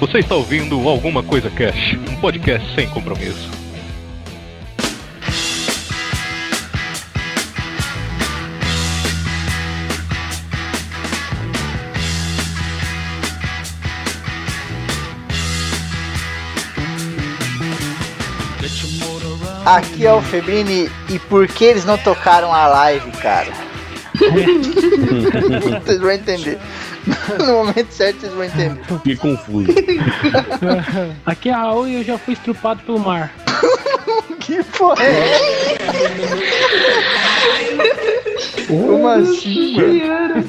Você está ouvindo Alguma Coisa Cash, um podcast sem compromisso. Aqui é o Febrini e por que eles não tocaram a live, cara? vocês vão entender. No momento certo vocês vão entender. Que confuso. Aqui é a Raul e eu já fui estrupado pelo mar. que porra é Como assim?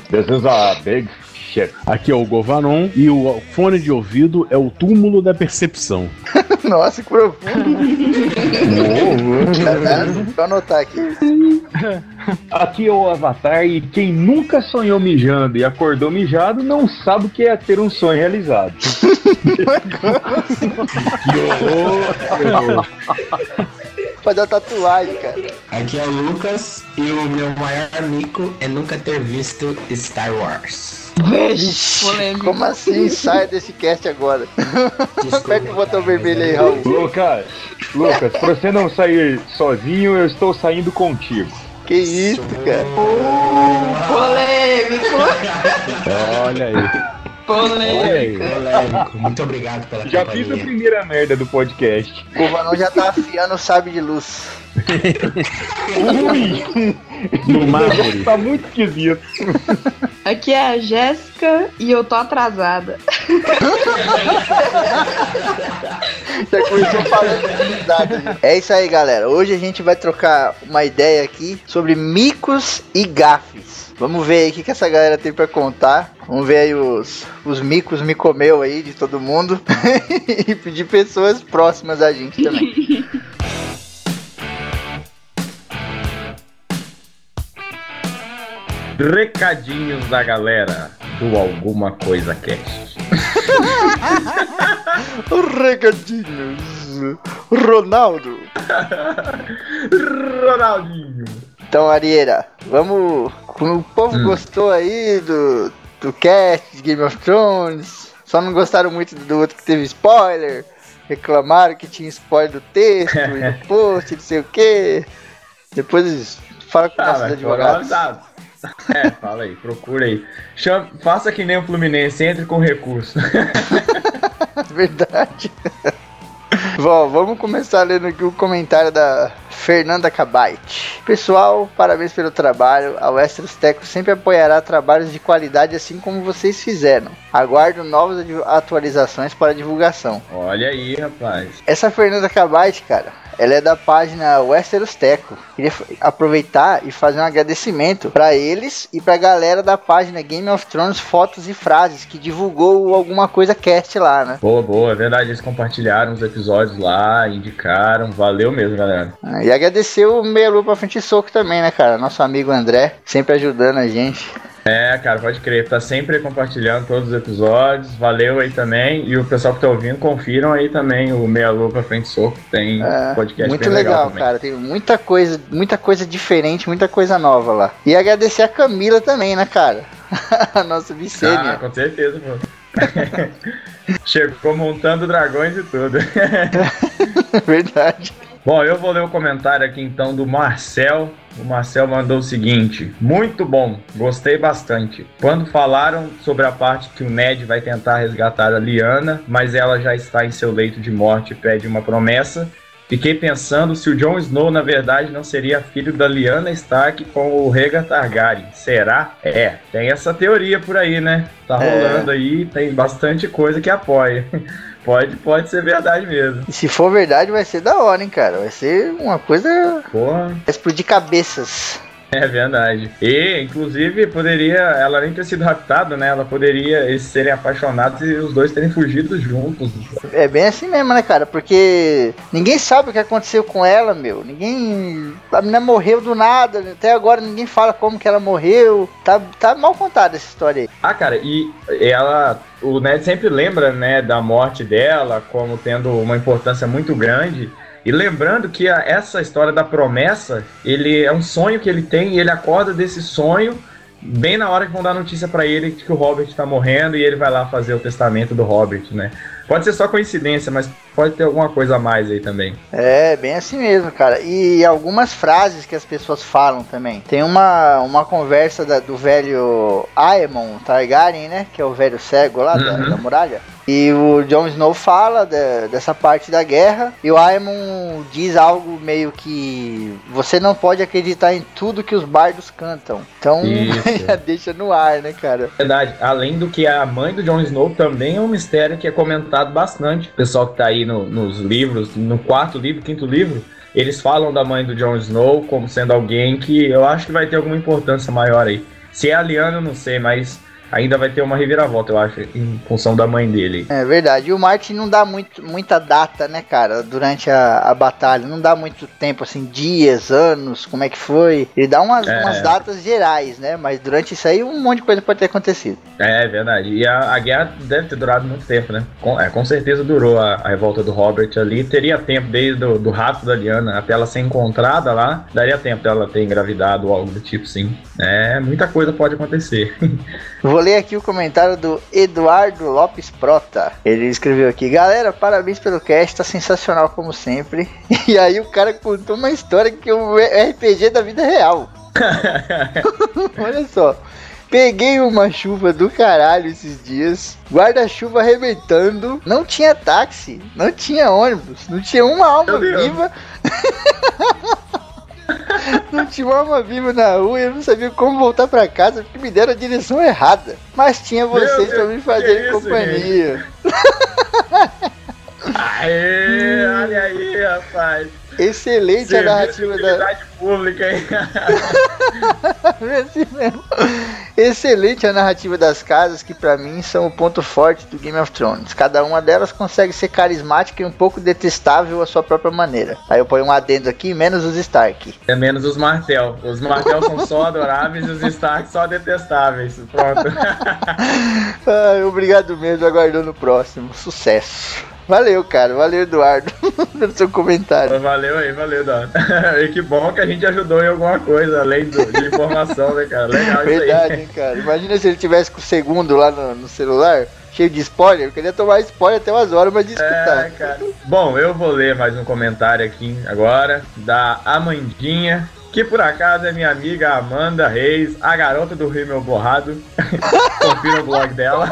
This is a big shit. Aqui é o Govanon e o fone de ouvido é o túmulo da percepção. Nossa, que profundo. Vou anotar aqui. Aqui é o Avatar e quem nunca sonhou mijando e acordou mijado não sabe o que é ter um sonho realizado. Que horror! Fazer uma tatuagem, cara. Aqui é o Lucas e o meu maior mico é nunca ter visto Star Wars. Vixe, como assim? Sai desse cast agora. Aperta o botão vermelho aí, Raul. Lucas, Lucas, pra você não sair sozinho, eu estou saindo contigo. Que isso, cara? Polêmico! Olha aí. Polêmico! Olha aí. Polêmico. Muito obrigado pela Já fiz a companhia. primeira merda do podcast. O Vanão já tá afiando o sabre de luz. Ui, No mármore. tá muito esquisito. Aqui é a Jéssica e eu tô atrasada. Já começou falando né? É isso aí, galera. Hoje a gente vai trocar uma ideia aqui sobre micos e gafes. Vamos ver aí o que, que essa galera tem pra contar. Vamos ver aí os, os micos me comeu aí de todo mundo. e de pessoas próximas a gente também. Recadinhos da galera do Alguma Coisa Cast. Recadinhos. Ronaldo. Ronaldinho. Então, Arieira, vamos. Como o povo Hum. gostou aí do, do cast de Game of Thrones, só não gostaram muito do outro que teve spoiler, reclamaram que tinha spoiler do texto e do post, não sei o que. Depois fala com Ah, nossos advogados. tá. É, fala aí, procura aí. Chama- faça que nem o Fluminense, entre com recurso. Verdade. Bom, vamos começar lendo aqui o comentário da Fernanda Cabait. Pessoal, parabéns pelo trabalho. A Westeros Teco sempre apoiará trabalhos de qualidade assim como vocês fizeram. Aguardo novas atualizações para divulgação. Olha aí, rapaz. Essa Fernanda Cabait, cara, ela é da página Westeros Teco. Queria aproveitar e fazer um agradecimento para eles e pra galera da página Game of Thrones Fotos e Frases que divulgou alguma coisa cast lá, né? Boa, boa, é verdade. Eles compartilharam os episódios lá, indicaram. Valeu mesmo, galera. Ah, E agradecer o Meia Lua pra frente soco também, né, cara? Nosso amigo André, sempre ajudando a gente. É, cara, pode crer. Tá sempre compartilhando todos os episódios. Valeu aí também. E o pessoal que tá ouvindo, confiram aí também o Meia Lua pra frente soco. Tem É, podcast muito legal, também. cara. Tem muita coisa, muita coisa diferente, muita coisa nova lá. E agradecer a Camila também, né, cara? a nossa Ah, Vicênia. com certeza, pô. Chegou montando dragões e tudo. Verdade. Bom, eu vou ler o comentário aqui então do Marcel. O Marcel mandou o seguinte: Muito bom, gostei bastante. Quando falaram sobre a parte que o Ned vai tentar resgatar a Liana, mas ela já está em seu leito de morte e pede uma promessa, fiquei pensando se o Jon Snow na verdade não seria filho da Liana Stark com o Rhaegar Targaryen. Será? É, tem essa teoria por aí, né? Tá É. rolando aí, tem bastante coisa que apoia. Pode, pode ser verdade mesmo. E se for verdade, vai ser da hora, hein, cara? Vai ser uma coisa. Porra. Vai explodir cabeças. É verdade. E, inclusive, poderia ela nem ter sido raptada, né? Ela poderia eles serem apaixonados e os dois terem fugido juntos. É bem assim mesmo, né, cara? Porque ninguém sabe o que aconteceu com ela, meu. Ninguém. A menina morreu do nada. Até agora ninguém fala como que ela morreu. Tá, tá mal contada essa história aí. Ah, cara, e ela. O Ned sempre lembra, né, da morte dela como tendo uma importância muito grande. E lembrando que a- essa história da promessa, ele é um sonho que ele tem e ele acorda desse sonho bem na hora que vão dar notícia pra ele que o Robert tá morrendo e ele vai lá fazer o testamento do Robert, né? Pode ser só coincidência, mas pode ter alguma coisa a mais aí também. É, bem assim mesmo, cara. E algumas frases que as pessoas falam também. Tem uma, uma conversa da- do velho Aemon Targaryen, né? Que é o velho cego lá da, Uhum. da muralha. E o Jon Snow fala de- dessa parte da guerra. E o Aemon diz algo meio que você não pode acreditar em tudo que os bardos cantam. Então já deixa no ar, né, cara? Verdade, além do que a mãe do Jon Snow também é um mistério que é comentado bastante. O pessoal que tá aí no- nos livros, no quarto livro, quinto livro, eles falam da mãe do Jon Snow como sendo alguém que eu acho que vai ter alguma importância maior aí. Se é a eu não sei, mas ainda vai ter uma reviravolta, eu acho, em função da mãe dele. É verdade. E o Martin não dá muito, muita data, né, cara, durante a, a batalha. Não dá muito tempo, assim, dias, anos, como é que foi. Ele dá umas, É. umas datas gerais, né? Mas durante isso aí, um monte de coisa pode ter acontecido. É, é verdade. E a, a guerra deve ter durado muito tempo, né? Com, é, com certeza durou a, a revolta do Robert ali. Teria tempo desde do, do rato da Liana até ela ser encontrada lá. Daria tempo dela ter engravidado ou algo do tipo, sim. É, muita coisa pode acontecer. Vou ler aqui o comentário do Eduardo Lopes Prota. Ele escreveu aqui: Galera, parabéns pelo cast, tá sensacional como sempre. E aí o cara contou uma história que é um RPG da vida real. Olha só. Peguei uma chuva do caralho esses dias, guarda-chuva arrebentando, não tinha táxi, não tinha ônibus, não tinha uma alma Meu Deus. viva. não tinha uma alma viva na rua, eu não sabia como voltar pra casa porque me deram a direção errada. Mas tinha vocês pra me que fazer isso, companhia. Aê, olha aí, rapaz. Excelente a Serviço narrativa da. pública mesmo. Excelente a narrativa das casas, que pra mim são o ponto forte do Game of Thrones. Cada uma delas consegue ser carismática e um pouco detestável à sua própria maneira. Aí eu ponho um adendo aqui, menos os Stark. É menos os Martel. Os Martel são só adoráveis e os Stark só detestáveis. Pronto. Ai, obrigado mesmo, aguardando o próximo. Sucesso. Valeu, cara. Valeu, Eduardo, pelo seu comentário. Valeu aí, valeu, Dona. E que bom que a gente ajudou em alguma coisa, além do- de informação, né, cara? Legal isso Verdade, aí. hein, cara. Imagina se ele tivesse com o segundo lá no, no celular, cheio de spoiler. Eu queria tomar spoiler até umas horas, mas de escutar. É, cara. Bom, eu vou ler mais um comentário aqui agora, da Amandinha, que por acaso é minha amiga Amanda Reis, a garota do Rio Meu Borrado. Confira o blog dela.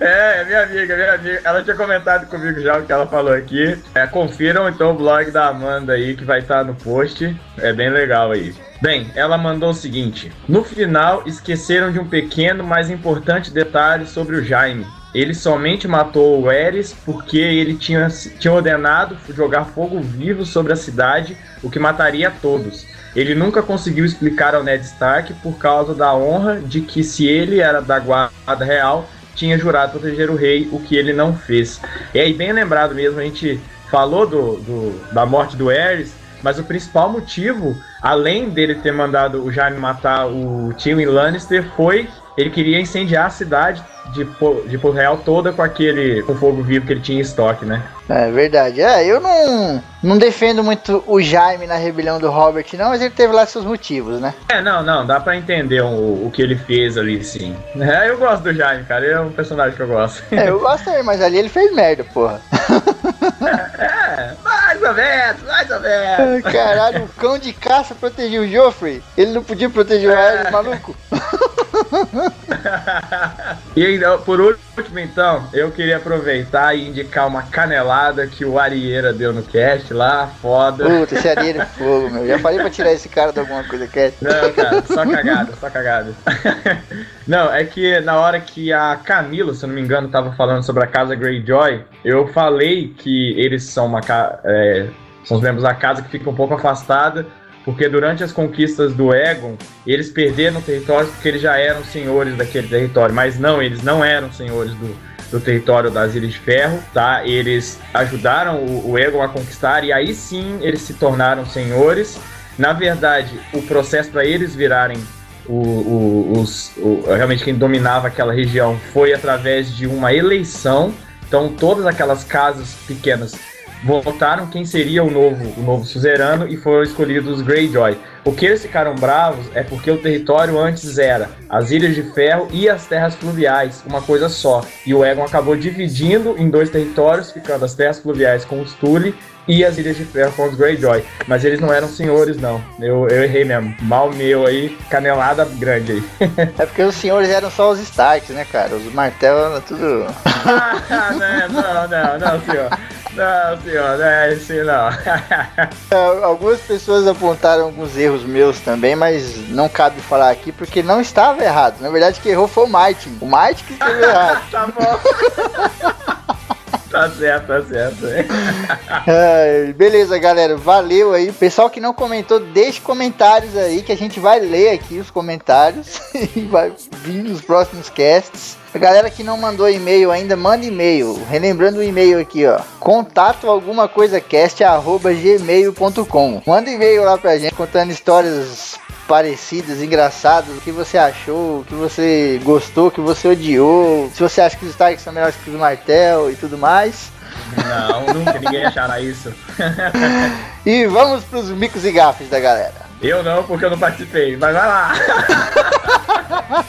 É, é minha amiga, minha amiga. Ela tinha comentado comigo já o que ela falou aqui. É, confiram então o blog da Amanda aí, que vai estar no post. É bem legal aí. Bem, ela mandou o seguinte: No final, esqueceram de um pequeno, mas importante detalhe sobre o Jaime. Ele somente matou o Eris porque ele tinha, tinha ordenado jogar fogo vivo sobre a cidade, o que mataria todos. Ele nunca conseguiu explicar ao Ned Stark por causa da honra de que se ele era da guarda real, tinha jurado proteger o rei, o que ele não fez. E aí, bem lembrado mesmo, a gente falou do, do- da morte do Aerys, mas o principal motivo, além dele ter mandado o Jaime matar o Tywin Lannister, foi ele queria incendiar a cidade de, Po- de Real toda com aquele com fogo vivo que ele tinha em estoque, né? É verdade. É, eu não, não defendo muito o Jaime na rebelião do Robert, não, mas ele teve lá seus motivos, né? É, não, não, dá pra entender o, o que ele fez ali, sim. É, eu gosto do Jaime, cara, ele é um personagem que eu gosto. É, eu gosto também, mas ali ele fez merda, porra. É, mais ou menos, mais ou menos. Ai, Caralho, o cão de caça protegeu o Joffrey. Ele não podia proteger o Harry, maluco. E ainda, por último, então, eu queria aproveitar e indicar uma canelada que o Arieira deu no cast lá, foda. Puta, esse areia de fogo, meu. Já falei pra tirar esse cara de alguma coisa, quer? Não, cara, só cagada, só cagada. Não, é que na hora que a Camila, se eu não me engano, tava falando sobre a casa Greyjoy, eu falei que eles são uma é, são os membros da casa que fica um pouco afastada, porque durante as conquistas do Egon, eles perderam territórios porque eles já eram senhores daquele território, mas não, eles não eram senhores do, do território das Ilhas de Ferro, tá? Eles ajudaram o, o Egon a conquistar e aí sim eles se tornaram senhores. Na verdade, o processo para eles virarem o, o- os, o- realmente quem dominava aquela região foi através de uma eleição. Então todas aquelas casas pequenas votaram quem seria o novo, o novo suzerano e foram escolhidos os Greyjoy. O que eles ficaram bravos é porque o território antes era as Ilhas de Ferro e as Terras Fluviais, uma coisa só. E o Egon acabou dividindo em dois territórios, ficando as Terras Fluviais com os Tully e as Ilhas de Ferro com os Greyjoy. Mas eles não eram senhores, não. Eu, eu errei mesmo. Mal meu aí, canelada grande aí. É porque os senhores eram só os Starks, né, cara? Os Martel eram tudo. Ah, não, não, não, não, senhor. Não, senhor, não é assim não. É, Algumas pessoas apontaram alguns erros meus também, mas não cabe falar aqui porque não estava errado. Na verdade, quem errou foi o Martin. O Martin que esteve errado. tá bom. Tá certo, tá certo. Ai, beleza, galera. Valeu aí. Pessoal que não comentou, deixe comentários aí que a gente vai ler aqui os comentários e vai vir nos próximos casts. A galera que não mandou e-mail ainda, manda e-mail. Relembrando o e-mail aqui, ó. Contato alguma coisa cast arroba gmail.com. Manda e-mail lá pra gente contando histórias parecidas, engraçadas, o que você achou, o que você gostou, o que você odiou, se você acha que os Starks são melhores que os Martel e tudo mais. Não, nunca ninguém achará isso. E vamos pros micos e gafes da galera. Eu não, porque eu não participei. Mas vai lá.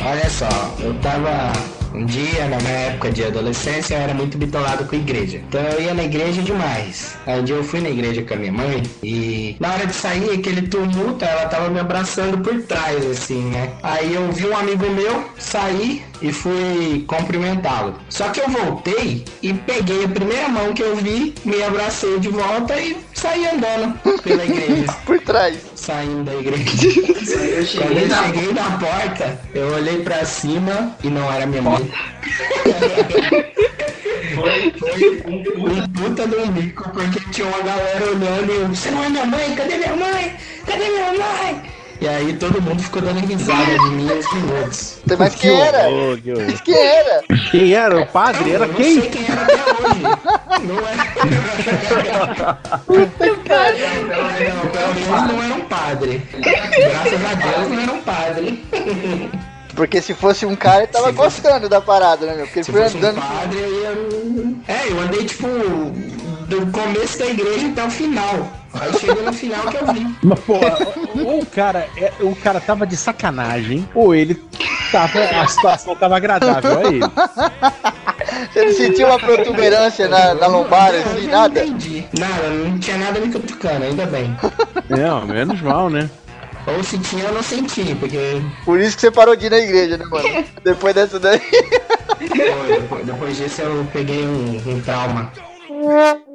Olha só, eu tava um dia, na minha época de adolescência, eu era muito bitolado com a igreja. Então eu ia na igreja demais. Aí um dia eu fui na igreja com a minha mãe e na hora de sair, aquele tumulto, ela tava me abraçando por trás, assim, né? Aí eu vi um amigo meu sair e fui cumprimentá-lo. Só que eu voltei e peguei a primeira mão que eu vi, me abracei de volta e saí andando pela igreja Por trás. saindo da igreja. Quando eu cheguei na porta, eu olhei pra cima e não era minha mãe. Foi, foi um, um puta do mico, porque tinha uma galera olhando e eu, você não é minha mãe? Cadê minha mãe? Cadê minha mãe? E aí todo mundo ficou dando risada de mim uns minutos. Mas quem era? que. Mas quem era? Quem era? O padre? Era eu não quem? sei quem era até hoje. Não era. Não, pelo menos não era um padre. Graças a Deus não era um padre. Porque se fosse um cara, ele tava Se fosse- gostando da parada, né, meu? Porque ele Se foi fosse um andando. padre, eu ia. É, eu andei tipo do começo da igreja até o final. Aí chegou no final que eu vi. Mas, porra, ou o cara, é- o cara tava de sacanagem, ou ele tava. A situação tava agradável a ele. Você não sentiu uma protuberância na, na lombar, Eu assim, não nada? entendi. Nada, não tinha nada me cutucando, ainda bem. Não, menos mal, né? Ou se tinha, eu não senti, porque Por isso que você parou de ir na igreja, né, mano? Depois dessa daí. pô, depois, depois disso eu peguei um, um trauma.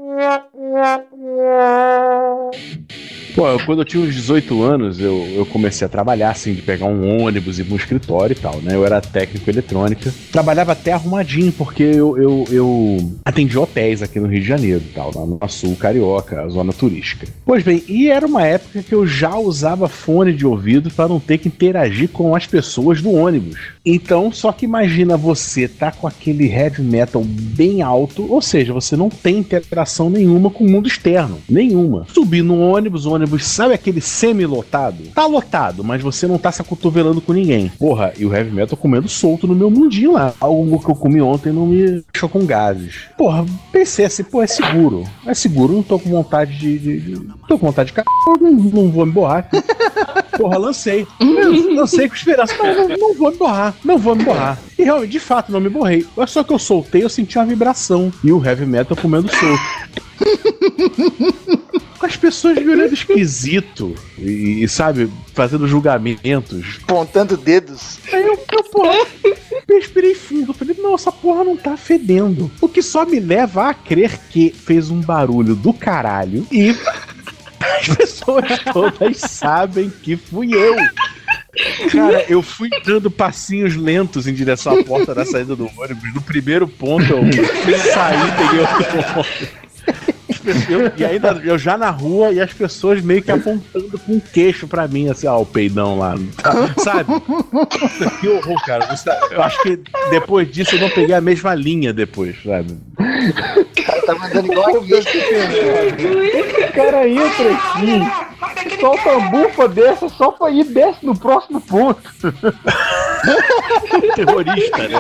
Pô, quando eu tinha uns 18 anos, eu, eu comecei a trabalhar, assim, de pegar um ônibus e ir um escritório e tal, né? Eu era técnico eletrônica. Trabalhava até arrumadinho, porque eu, eu, eu atendi hotéis aqui no Rio de Janeiro e tal, lá no Sul Carioca, a zona turística. Pois bem, e era uma época que eu já usava fone de ouvido para não ter que interagir com as pessoas do ônibus. Então, só que imagina você tá com aquele heavy metal bem alto, ou seja, você não tem interação nenhuma com o mundo externo. Nenhuma. Subir no ônibus, o ônibus, sabe aquele semi-lotado? Tá lotado, mas você não tá se acotovelando com ninguém. Porra, e o heavy metal comendo solto no meu mundinho lá. Algo que eu comi ontem não me deixou com gases. Porra, pensei assim, pô, é seguro. É seguro, não tô com vontade de. de, de- tô com vontade de cagar, não, não vou me borrar. Porra, lancei. Eu lancei com esperança. Não, não, não vou me borrar. Não vou me borrar. E realmente, de fato, não me borrei. Mas Só que eu soltei, eu senti uma vibração. E o heavy metal comendo solto. Com as pessoas me olhando esquisito. E, e, sabe, fazendo julgamentos. Apontando dedos. Aí eu, eu porra, respirei fundo. Eu falei, não, essa porra não tá fedendo. O que só me leva a crer que fez um barulho do caralho e as pessoas todas sabem que fui eu. Cara, eu fui dando passinhos lentos em direção à porta da saída do ônibus. No primeiro ponto eu saí, peguei outro ponto. Eu- e ainda eu já na rua e as pessoas meio que apontando com o queixo pra mim, assim, ó, o peidão lá, sabe? Que horror, cara. Eu acho que depois disso eu não peguei a mesma linha depois, sabe? Tá mandando igual aqui. O cara entra aqui, solta uma bufa dessa só pra ir desce no próximo ponto. Terrorista, né?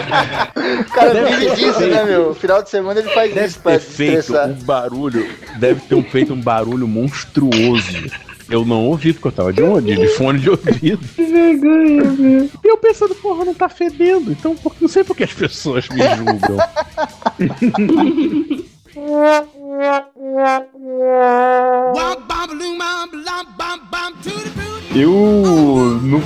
O cara Deve vive disso, feito. né, meu? Final de semana ele faz Deve isso pra feito um barulho. Deve ter um- feito um barulho monstruoso. Eu não ouvi, porque eu tava de onde? De fone de ouvido. Que vergonha, meu. E eu pensando, porra, não tá fedendo. Então, não sei por que as pessoas me julgam. Walk, bam, bam, bam, bam, bam, to the boom. Eu, no,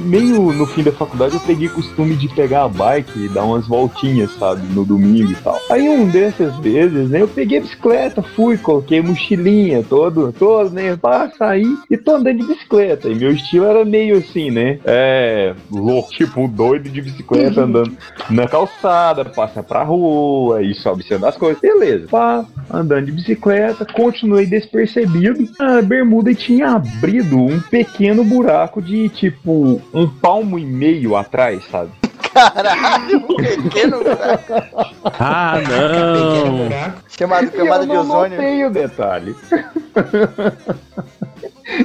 meio no fim da faculdade, eu peguei costume de pegar a bike e dar umas voltinhas, sabe, no domingo e tal. Aí um dessas vezes, né, eu peguei a bicicleta, fui, coloquei mochilinha, todo, todo, né, pá, saí e tô andando de bicicleta. E meu estilo era meio assim, né, é, louco, tipo doido de bicicleta andando na calçada, passa pra rua e sobe sendo as coisas, beleza. Pá, andando de bicicleta, continuei despercebido. A bermuda tinha abrido um pequeno buraco de tipo um palmo e meio atrás, sabe? Caralho, um pequeno buraco. Ah, Pequeno não. buraco. Chamado camada eu de não ozônio. notei o detalhe.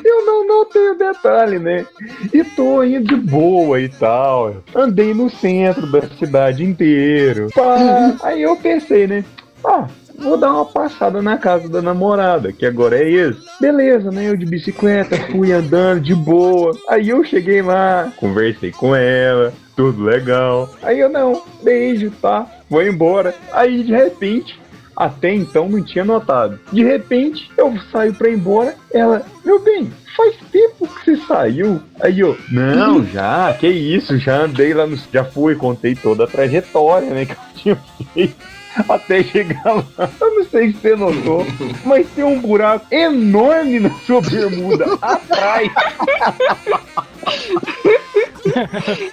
Eu não notei o detalhe, né? E tô indo de boa e tal. Andei no centro da cidade inteiro. Pá. Aí eu pensei, né? Ah, vou dar uma passada na casa da namorada, que agora é ex. Beleza, né? Eu de bicicleta, fui andando de boa. Aí eu cheguei lá, conversei com ela, tudo legal. Aí eu não, beijo, tá? Vou embora. Aí de repente, até então não tinha notado. De repente, eu saio pra ir embora. Ela, meu bem, faz tempo que você saiu. Aí eu, não, já, que isso, já andei lá no. Já fui, contei toda a trajetória, né, que eu tinha feito. Até chegar lá. Eu não sei se você notou, mas tem um buraco enorme na sua bermuda atrás.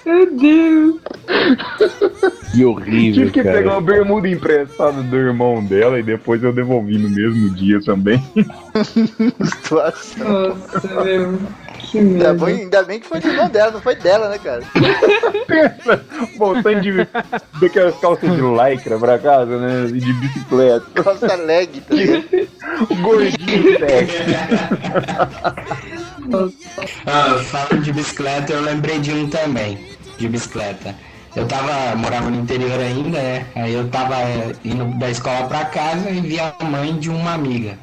Meu Deus. Que horrível, Tive que cara. pegar uma bermuda emprestada do irmão dela e depois eu devolvi no mesmo dia também. Situação. Nossa, meu. Que Ainda bem, ainda bem que foi do irmão dela, não foi dela, né, cara? Voltando de daquelas calças de lycra pra casa, né? E de bicicleta. Calça leg, tá ligado? Gordinho sexy. Ah, falando de bicicleta, eu lembrei de um também, de bicicleta. Eu tava, morava no interior ainda, né? Aí eu tava eh, indo da escola pra casa e vi a mãe de uma amiga.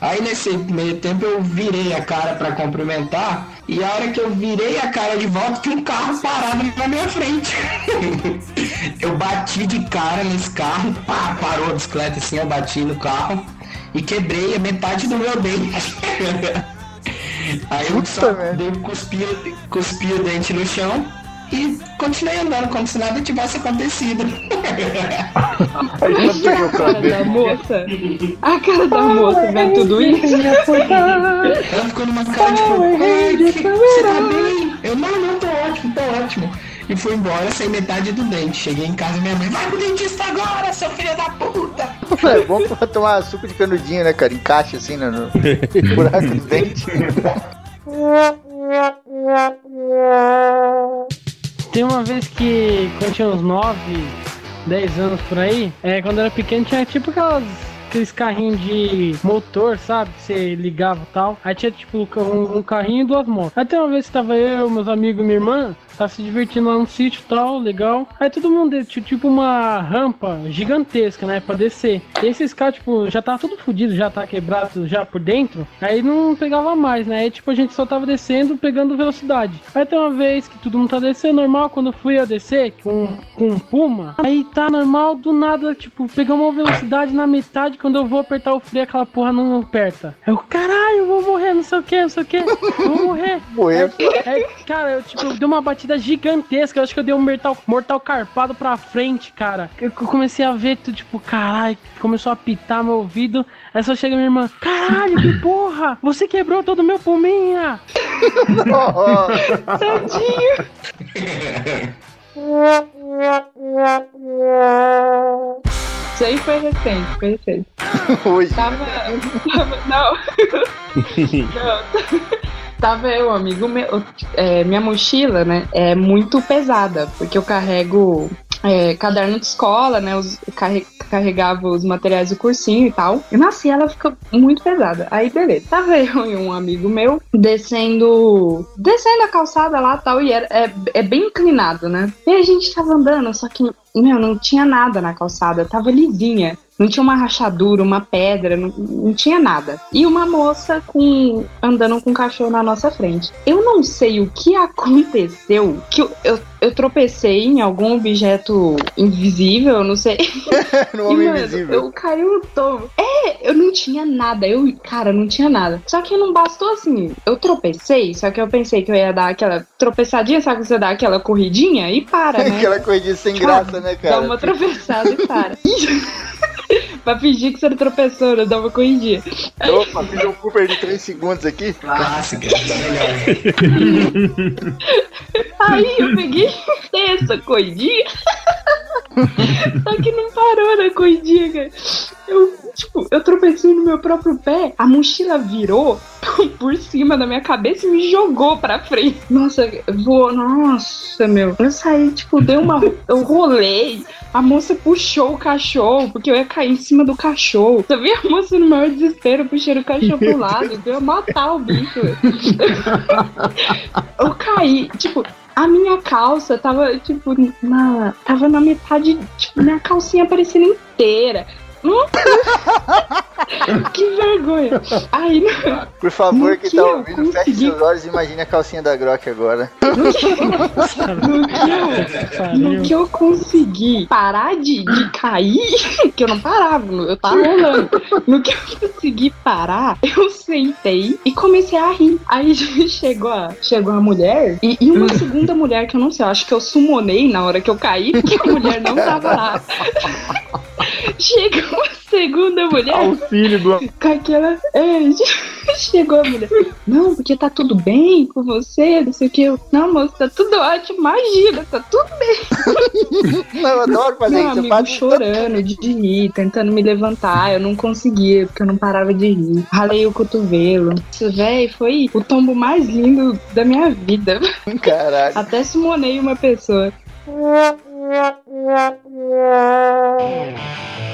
Aí nesse meio tempo eu virei a cara pra cumprimentar e a hora que eu virei a cara de volta tinha um carro parado na minha frente. eu bati de cara nesse carro, pá, parou a bicicleta assim, eu bati no carro e quebrei a metade do meu dente. Aí eu só merda. dei cuspi, cuspi o dente no chão e continuei andando como se nada tivesse acontecido. A cara da moça. A cara da moça vendo tudo isso. Ela ficou numa cara tipo, "Ai, que- você tá bem? Eu, não, não, tô ótimo, tô ótimo. E fui embora sem metade do dente. Cheguei em casa e minha mãe, vai pro dentista agora, seu filho da puta. É bom pra tomar suco de canudinho, né, cara? Encaixa assim no, no buraco do dente. Tem uma vez que, quando tinha uns 9, 10 anos por aí, é, quando era pequeno tinha tipo aquelas, aqueles carrinhos de motor, sabe? Que você ligava e tal. Aí tinha tipo um, um carrinho e duas motos. Tem uma vez que tava eu, meus amigos e minha irmã, tava se divertindo lá no sítio e tal, legal. Aí todo mundo de- tinha tipo uma rampa gigantesca, né? Pra descer. E esses caras, tipo, já tava tudo fudido, já tá quebrado já por dentro. Aí não pegava mais, né? Aí tipo, a gente só tava descendo, pegando velocidade. Aí tem uma vez que todo mundo tá descendo normal, quando eu fui a descer com, com um puma, aí tá normal, do nada, tipo, pegamos uma velocidade na metade, quando eu vou apertar o freio, aquela porra não aperta. Eu, caralho, eu vou morrer, não sei o que, não sei o que, eu vou morrer. Morreu. É, cara, eu, tipo, eu dei uma batida gigantesca. Eu acho que eu dei um mortal, mortal carpado pra frente, cara. Eu co- comecei a ver tudo, tipo, caralho, começou a apitar meu ouvido. Aí só chega minha irmã, caralho, que porra! Você quebrou todo o meu! Ó, ó. Isso aí foi recente, foi recente. Hoje. Tava. tava não. não. Tava eu, amigo meu. é, minha mochila, né? É muito pesada, porque eu carrego é, caderno de escola, né? Os, carre- carregava os materiais do cursinho e tal. E e ela fica muito pesada. Aí, beleza. Tava eu e um amigo meu descendo. Descendo a calçada lá e tal. E era, é, é bem inclinado, né? E a gente tava andando, só que, meu, não tinha nada na calçada. Tava lisinha. Não tinha uma rachadura, uma pedra, não, não tinha nada. E uma moça com andando com um cachorro na nossa frente. Eu não sei o que aconteceu, que eu, eu, eu tropecei em algum objeto invisível, eu não sei. no E, Homem mano, Invisível. eu caí no tomo. É, eu não tinha nada. Eu, cara, não tinha nada. Só que não bastou assim. Eu tropecei, só que eu pensei que eu ia dar aquela tropeçadinha, sabe que você dá aquela corridinha e para, né? Aquela coisinha sem graça, né, cara? Dá uma tropeçada e para. pra fingir que você não tropeçou, né? Dá uma corridinha. Opa, fiz um Cooper de 3 segundos aqui. Clássica, tá melhor. Aí eu peguei essa corridinha. Só que não parou na corridinha, cara. Eu, tipo, eu tropecei no meu próprio pé, a mochila virou por cima da minha cabeça e me jogou pra frente. Nossa, voou, nossa, meu. Eu saí, tipo, dei uma. Eu rolei. A moça puxou o cachorro, porque eu ia cair em cima do cachorro. Eu vi a moça no maior desespero, puxando o cachorro pro lado. Eu ia matar o bicho. eu caí, tipo, a minha calça tava, tipo, na. Tava na metade. Tipo, minha calcinha parecendo inteira. Hum? que vergonha. Aí, Por favor, No quem que tá ouvindo, feche consegui- seus olhos e imagine a calcinha da Grok agora. no que eu, no que eu consegui parar de, de cair, que eu não parava, eu tava rolando. No que eu consegui parar, eu sentei e comecei a rir. Aí chegou a, chegou a mulher e, e uma segunda mulher que eu não sei, eu acho que eu sumonei na hora que eu caí, porque a mulher não tava lá. Chegou a segunda mulher Auxílio do. com aquela. É, chegou a mulher. Não, porque tá tudo bem com você, não sei o que. Eu, não, moço, tá tudo ótimo, imagina, tá tudo bem. Não, eu adoro fazer isso. Eu amigo faço chorando de rir, tentando me levantar. Eu não conseguia, porque eu não parava de rir. Ralei o cotovelo. Isso, véi, foi o tombo mais lindo da minha vida. Caralho. Até sumonei uma pessoa.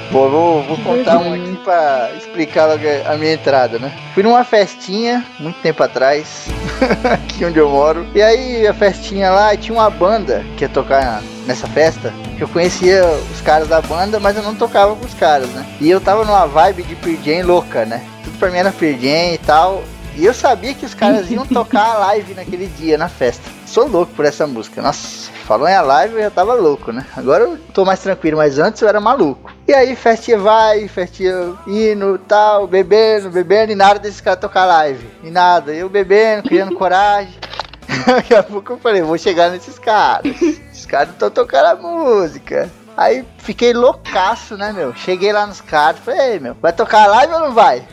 Bom, vou, vou contar um aqui pra explicar a minha entrada, né? Fui numa festinha, muito tempo atrás, aqui onde eu moro. E aí a festinha lá, tinha uma banda que ia tocar nessa festa. Eu conhecia os caras da banda, mas eu não tocava com os caras, né? E eu tava numa vibe de Pearl louca, né? Tudo pra mim era Pearl e tal. E eu sabia que os caras iam tocar a live naquele dia, na festa. Sou louco por essa música. Nossa, falou em a live eu já tava louco, né? Agora eu tô mais tranquilo, mas antes eu era maluco. E aí, festinha vai, festinha indo, tal, bebendo, bebendo, e nada desses caras tocar live. E nada, eu bebendo, criando coragem. Daqui a pouco eu falei, vou chegar nesses caras. Esses caras estão tocando a música. Aí fiquei loucaço, né, meu? Cheguei lá nos caras, falei, ei, meu, vai tocar live ou não vai?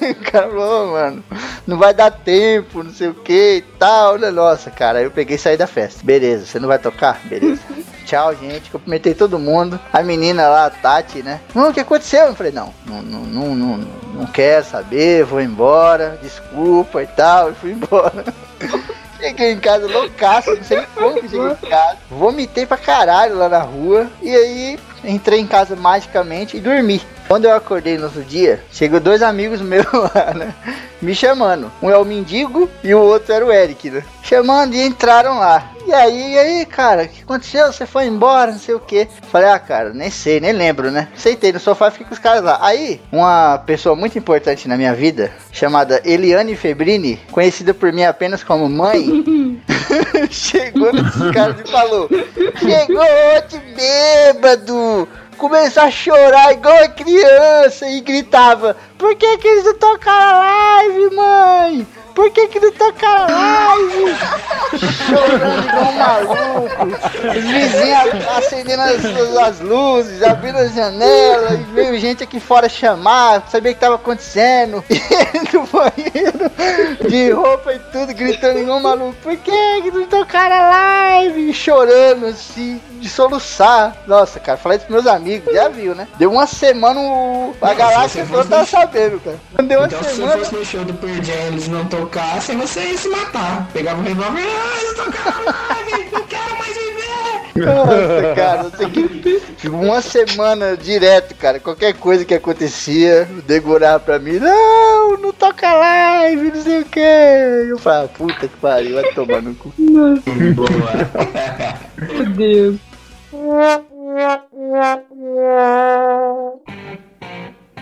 Aí o cara falou, "Ô, mano, não vai dar tempo, não sei o que e tal, né? Nossa, cara, aí eu peguei e saí da festa. Beleza, você não vai tocar? Beleza. Tchau, gente. Cumprimentei todo mundo. A menina lá, a Tati, né? Não, o que aconteceu? Eu falei, não, não, não, não, não, não quero saber, vou embora, desculpa e tal, e fui embora. Cheguei em casa loucaço, não sei como que cheguei em casa. Vomitei pra caralho lá na rua. E aí entrei em casa magicamente e dormi. Quando eu acordei no outro dia, chegou dois amigos meus lá, né? Me chamando. Um é o mendigo e o outro era o Eric, né? Chamando e entraram lá. E aí, e aí, cara, o que aconteceu? Você foi embora, não sei o que. Falei, ah, cara, nem sei, nem lembro, né? Sentei no sofá e fiquei com os caras lá. Aí, uma pessoa muito importante na minha vida, chamada Eliane Febrini, conhecida por mim apenas como mãe, chegou nesses caras e falou: Chegou outro bêbado! Começou a chorar igual criança e gritava: Por que, que eles não tocaram a live, mãe? Por que, que não tocaram a live? Chorando igual um maluco. Os vizinhos acendendo as, as luzes, abrindo as janelas, e veio gente aqui fora chamar, saber o que tava acontecendo. E ele no banheiro, de roupa e tudo, gritando igual um maluco. Por que, que não tocaram a live? E chorando assim, de soluçar. Nossa, cara, falei isso pros meus amigos, já viu, né? Deu uma semana, o- a galáxia se toda fosse tá sabendo, cara. Deu uma Então, se semana. fosse no show do Pearl Jam eles não tocassem, você ia se matar. Pegava o revólver, ah, live, não quero mais viver. Nossa, cara, não sei que. Uma semana direto, cara. Qualquer coisa que acontecia, Degorava pra mim, não, não toca live, não sei o que. Eu falava, puta que pariu, vai tomar no cu. Meu Deus.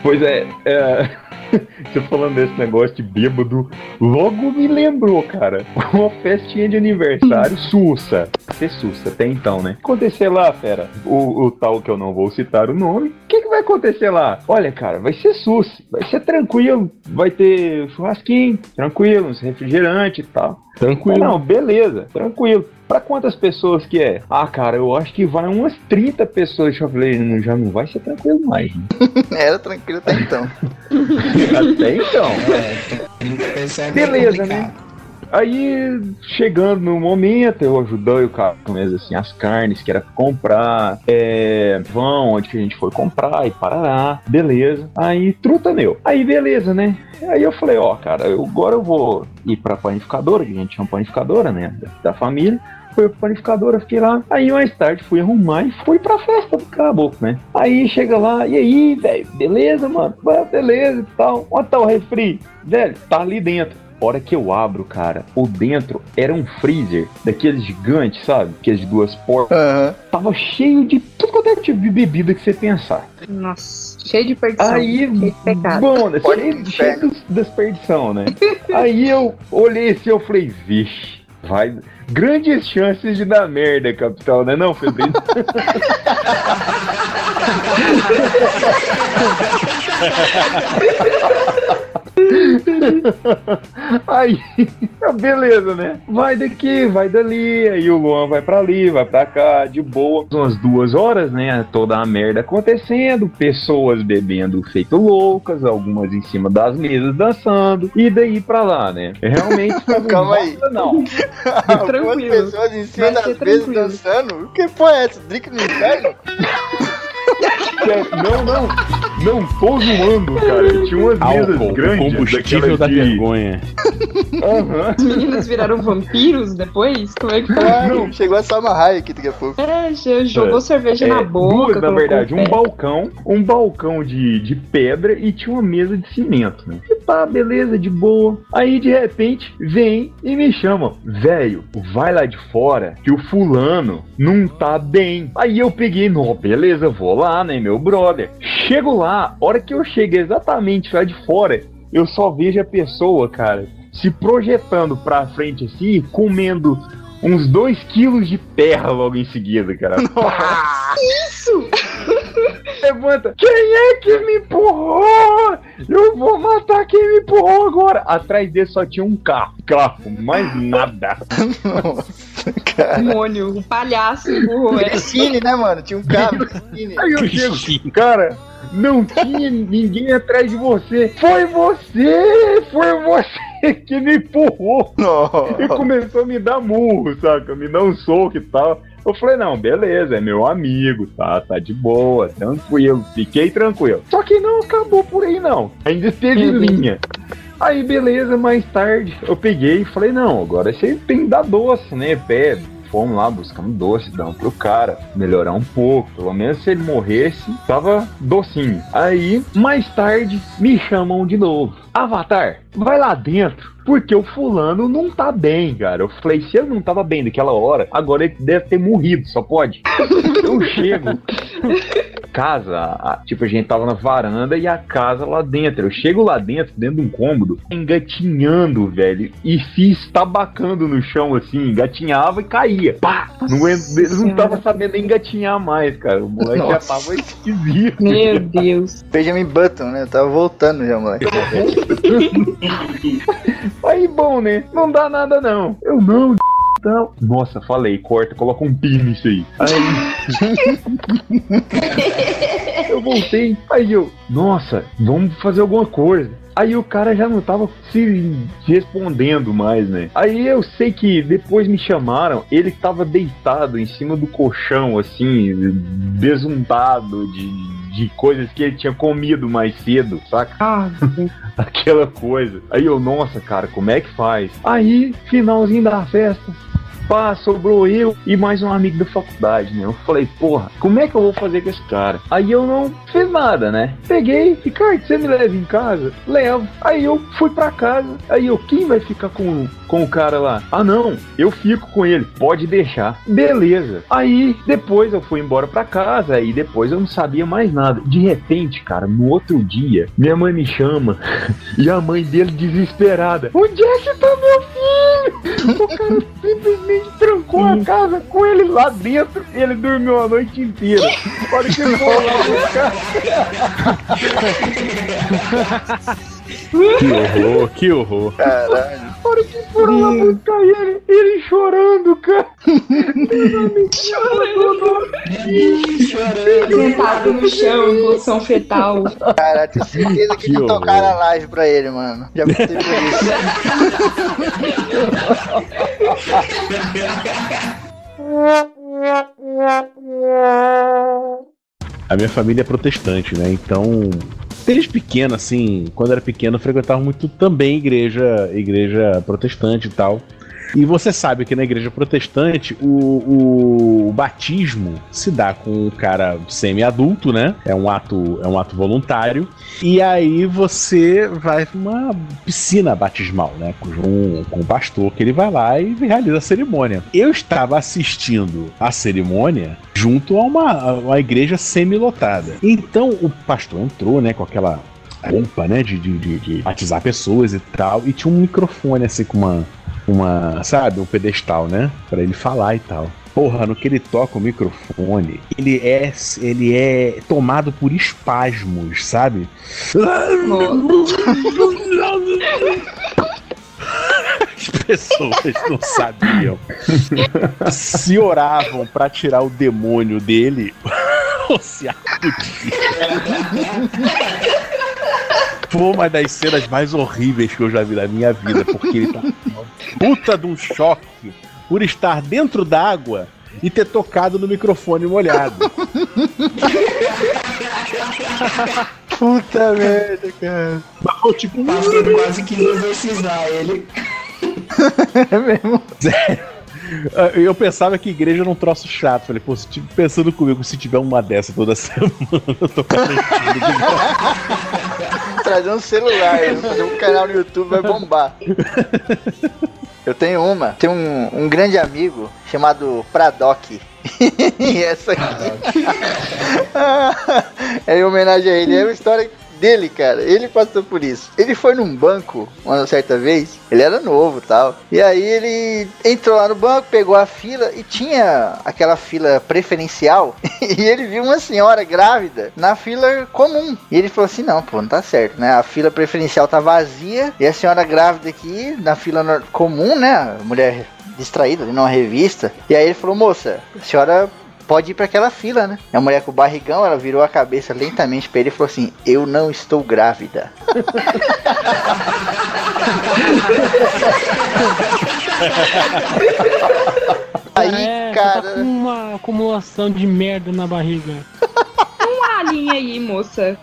Pois é, é, você falando desse negócio de bêbado, logo me lembrou, cara, uma festinha de aniversário sussa. Ser sussa até então, né? Acontecer lá, fera, o, o tal que eu não vou citar o nome. O que, que vai acontecer lá? Olha, cara, vai ser sus, vai ser tranquilo, vai ter churrasquinho, tranquilo, uns refrigerante e tal. Tranquilo. Não, beleza, tranquilo. Pra quantas pessoas que é? Ah, cara, eu acho que vai umas 30 pessoas. Eu falei, "Não, já não vai ser tranquilo mais. né?" Era tranquilo até então. Até então. É, 30 pessoas é Beleza, complicado. né? Aí, chegando no momento, eu ajudei o cara com assim, as carnes que era pra comprar, é, vão onde que a gente foi comprar e parará, beleza. Aí, truta meu. Aí, beleza, né? Aí eu falei, ó, cara, eu, agora eu vou ir pra panificadora, que a gente chama panificadora, né, da, da família. Fui pra panificadora, fiquei lá. Aí mais tarde fui arrumar e fui pra festa do caboclo, né? Aí chega lá, e aí, velho, beleza, mano? Beleza e tal. Onde tá o refri? Velho, tá ali dentro. Hora que eu abro, cara, o dentro era um freezer daqueles gigantes, sabe? Aqueles de duas portas. Aham. Tava cheio de tudo quanto é tipo de bebida que você pensar. Nossa, cheio de perdição. Aí, cheio de pecado. bom, né, cheio, cheio de desperdição, né? Aí eu olhei assim, eu falei, vixe, vai. Grandes chances de dar merda, capitão, né? Não, Febrinho? Aí, beleza, né? Vai daqui, vai dali, aí o Luan vai pra ali, vai pra cá, de boa. Umas duas horas, né? Toda a merda acontecendo, pessoas bebendo feito loucas, algumas em cima das mesas dançando, e daí pra lá, né? Realmente Calma aí. não. Algumas Tranquilo. pessoas em cima das mesas dançando. O que foi essa? Drink no inferno? É, Não, não, não tô zoando, cara. Tinha umas mesas Álcool, o grandes. combustível da de... vergonha. Aham. Os meninos viraram vampiros depois? Como é que foi? Ah, chegou a Salma Hayek daqui a pouco. É, jogou cerveja É, na boca. duas, na verdade, um pé. balcão, um balcão de, de pedra e tinha uma mesa de cimento, né? E pá, beleza, de boa. Aí de repente vem e me chama, velho, vai lá de fora que o fulano não tá bem. Aí eu peguei, não, beleza, vou lá, né, meu brother. Chego lá, hora que eu cheguei exatamente lá de fora, eu só vejo a pessoa, cara, se projetando pra frente assim, comendo uns 2 quilos de terra logo em seguida, cara. Isso! Levanta. Quem é que me empurrou? Eu vou matar quem me empurrou agora. Atrás dele só tinha um carro. Carro, mais nada. Nossa, cara. Mônio, o palhaço empurrou ela. Cine, né, mano? Tinha um carro. Cine. Aí eu chego, cara, não tinha ninguém atrás de você. Foi você! Foi você que me empurrou. E começou a me dar murro, saca? Me dar um soco e tal. Eu falei, não, beleza, é meu amigo, tá, tá de boa, tranquilo, fiquei tranquilo. Só que não acabou por aí, não. Ainda teve Deus. linha. Aí, beleza, mais tarde eu peguei e falei, não, agora você tem que dar doce, né? Pé, fomos lá buscando doce, damos pro cara, melhorar um pouco. Pelo menos se ele morresse, tava docinho. Aí, mais tarde, me chamam de novo. Avatar, vai lá dentro. Porque o fulano não tá bem, cara. Eu falei, se ele não tava bem naquela hora, agora ele deve ter morrido, só pode. Eu chego. Casa, a- tipo, a gente tava na varanda e a casa lá dentro. Eu chego lá dentro, dentro de um cômodo, engatinhando, velho, e fiz tabacando no chão, assim, engatinhava e caía. Pá! Não, en- não tava sabendo nem engatinhar mais, cara. O moleque já Nossa. tava esquisito. Meu Deus. Benjamin Button, né? Eu tava voltando já, moleque. Aí, bom, né? Não dá nada, não. Eu não, não. Nossa, falei, corta, coloca um pi nisso aí. Aí. eu voltei. Aí eu, nossa, vamos fazer alguma coisa. Aí o cara já não tava se respondendo mais, né? Aí eu sei que depois me chamaram, ele tava deitado em cima do colchão, assim, desuntado de, de coisas que ele tinha comido mais cedo, saca? Ah, aquela coisa. Aí eu, nossa, cara, como é que faz? Aí, finalzinho da festa, Pá, sobrou eu e mais um amigo da faculdade, né? Eu falei, porra, como é que eu vou fazer com esse cara? Aí eu não fiz nada, né? Peguei, Ricardo, você me leva em casa? Levo. Aí eu fui pra casa. Aí eu, quem vai ficar com, com o cara lá? Ah, não, eu fico com ele, pode deixar. Beleza. Aí depois eu fui embora pra casa. Aí depois eu não sabia mais nada. De repente, cara, no outro dia, minha mãe me chama e a mãe dele desesperada: Onde é que tá meu filho? O cara simplesmente trancou a casa com ele lá dentro. Ele dormiu a noite inteira. Olha que ele foi lá buscar. Que horror, que horror. Caralho. A hora que foram lá buscar ele, ele chorando, cara. Sentado no chão, em posição fetal. Caralho, tenho certeza que, Que tocaram a live pra ele, mano. Já por isso. A minha família é protestante, né? Então, desde pequeno, assim, quando era pequeno, frequentava muito também igreja, igreja protestante e tal. E você sabe que na igreja protestante o, o batismo se dá com um cara semi-adulto, né? É um ato, é um ato voluntário. E aí você vai pra uma piscina batismal, né? Com um, com um pastor que ele vai lá e realiza a cerimônia. Eu estava assistindo a cerimônia junto a uma, a uma igreja semi-lotada. Então o pastor entrou, né? Com aquela roupa, né? De, de, de- de batizar pessoas e tal. E tinha um microfone assim com uma uma, sabe, um pedestal, né? Pra ele falar e tal. Porra, no que ele toca o microfone, ele é, ele é tomado por espasmos, sabe? As pessoas não sabiam se oravam pra tirar o demônio dele ou se acudiam. Foi uma das cenas mais horríveis que eu já vi na minha vida, porque ele tá puta de um choque por estar dentro d'água e ter tocado no microfone molhado. Puta merda, cara. Mas tipo, O pastor quase que exorcizar ele. É mesmo? eu pensava que igreja era um troço chato. Falei, pô, se tiver- pensando comigo, se tiver uma dessa toda semana, eu tô volta. Trazer um celular, fazer um canal no YouTube vai bombar. Eu tenho uma, tem um, um grande amigo chamado Pradoc. e essa aqui é em homenagem a ele. É uma história dele, cara. Ele passou por isso. Ele foi num banco uma certa vez. Ele era novo tal. E aí ele entrou lá no banco, pegou a fila e tinha aquela fila preferencial. e ele viu uma senhora grávida na fila comum. E ele falou assim: não, pô, não tá certo, né? A fila preferencial tá vazia e a senhora grávida aqui na fila comum, né? Mulher distraída ali numa revista. E aí ele falou: moça, a senhora pode ir pra aquela fila, né? A mulher com o barrigão, ela virou a cabeça lentamente pra ele e falou assim: Eu não estou grávida. Aí, é, tá cara. com uma acumulação de merda na barriga. Uma linha aí, moça.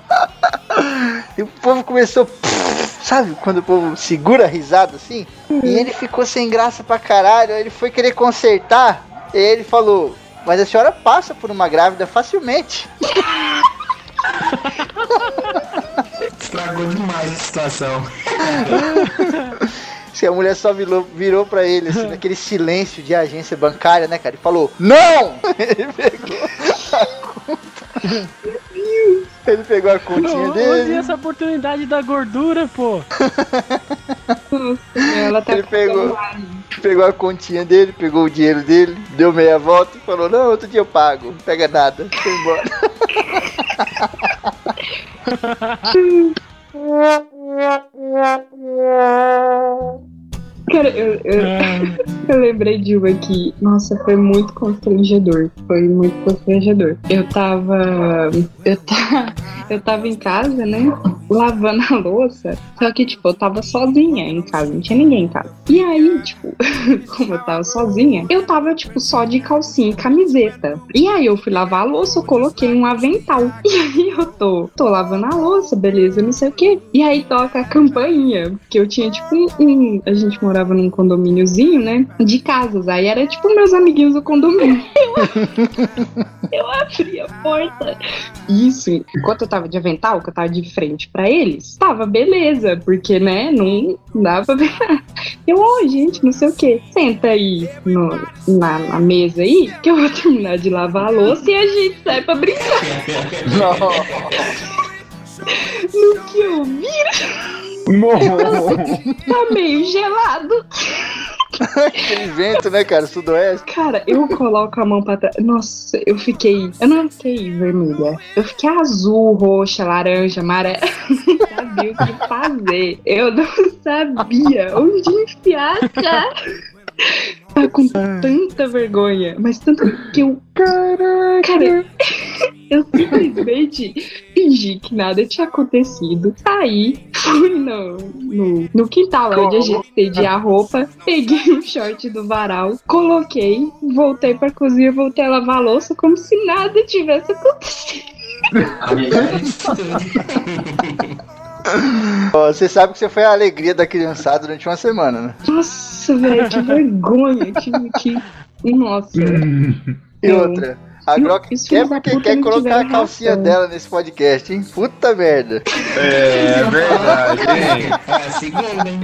E o povo começou. Sabe quando o povo segura a risada assim? E ele ficou sem graça pra caralho. Aí ele foi querer consertar. E ele falou: Mas a senhora passa por uma grávida facilmente. Estragou demais a situação. Se a mulher só virou, virou pra ele, assim, naquele silêncio de agência bancária, né, cara? E falou: Não! Ele pegou a conta. Ele pegou a continha Use dele. essa oportunidade da gordura, pô. Ela tá Ele pegou. celular. Pegou a continha dele, pegou o dinheiro dele, deu meia volta e falou: Não, outro dia eu pago, não pega nada, foi embora. Cara, eu, eu, É, eu lembrei de uma que, nossa, foi muito constrangedor. Foi muito constrangedor. Eu tava. Eu, tá, eu tava em casa, né? lavando a louça. Só que, tipo, eu tava sozinha em casa, não tinha ninguém em casa. E aí, tipo, como eu tava sozinha, eu tava, tipo, só de calcinha e camiseta. E aí eu fui lavar a louça, eu coloquei um avental. E aí eu tô, tô lavando a louça, beleza, não sei o quê. E aí toca a campainha, porque eu tinha, tipo, um, um- A gente morava num condomíniozinho, né? De casas. Aí era, tipo, meus amiguinhos do condomínio. Eu abri a porta. Isso, enquanto eu tava de avental, que eu tava de frente pra eles, tava beleza, porque, né, não dava pra ver. Eu, ô, gente, não sei o que. Senta aí no- na, na mesa aí, que eu vou terminar de lavar a louça e a gente sai pra brincar. No que eu vi, tá meio gelado. Aquele vento, né, cara? Sudoeste. Cara, eu coloco a mão pra trás. Nossa, eu fiquei. Eu não fiquei vermelha. Eu fiquei azul, roxa, laranja, amarela. Não sabia o que fazer. Eu não sabia onde enfiar, cara. Tá com tanta vergonha, mas tanto que eu. Cara, eu simplesmente fingi que nada tinha acontecido. Saí, fui no, no, no quintal lá onde a gente estendia a roupa, peguei o short do varal, coloquei, voltei pra cozinha, voltei a lavar a louça como se nada tivesse acontecido. Você sabe que você foi a alegria da criançada durante uma semana, né? Nossa, velho, que vergonha. Que, que... Nossa. E outra. A Grok quer porque quer colocar a calcinha reação. dela nesse podcast, hein? Puta merda. É verdade, hein? É a segunda, hein?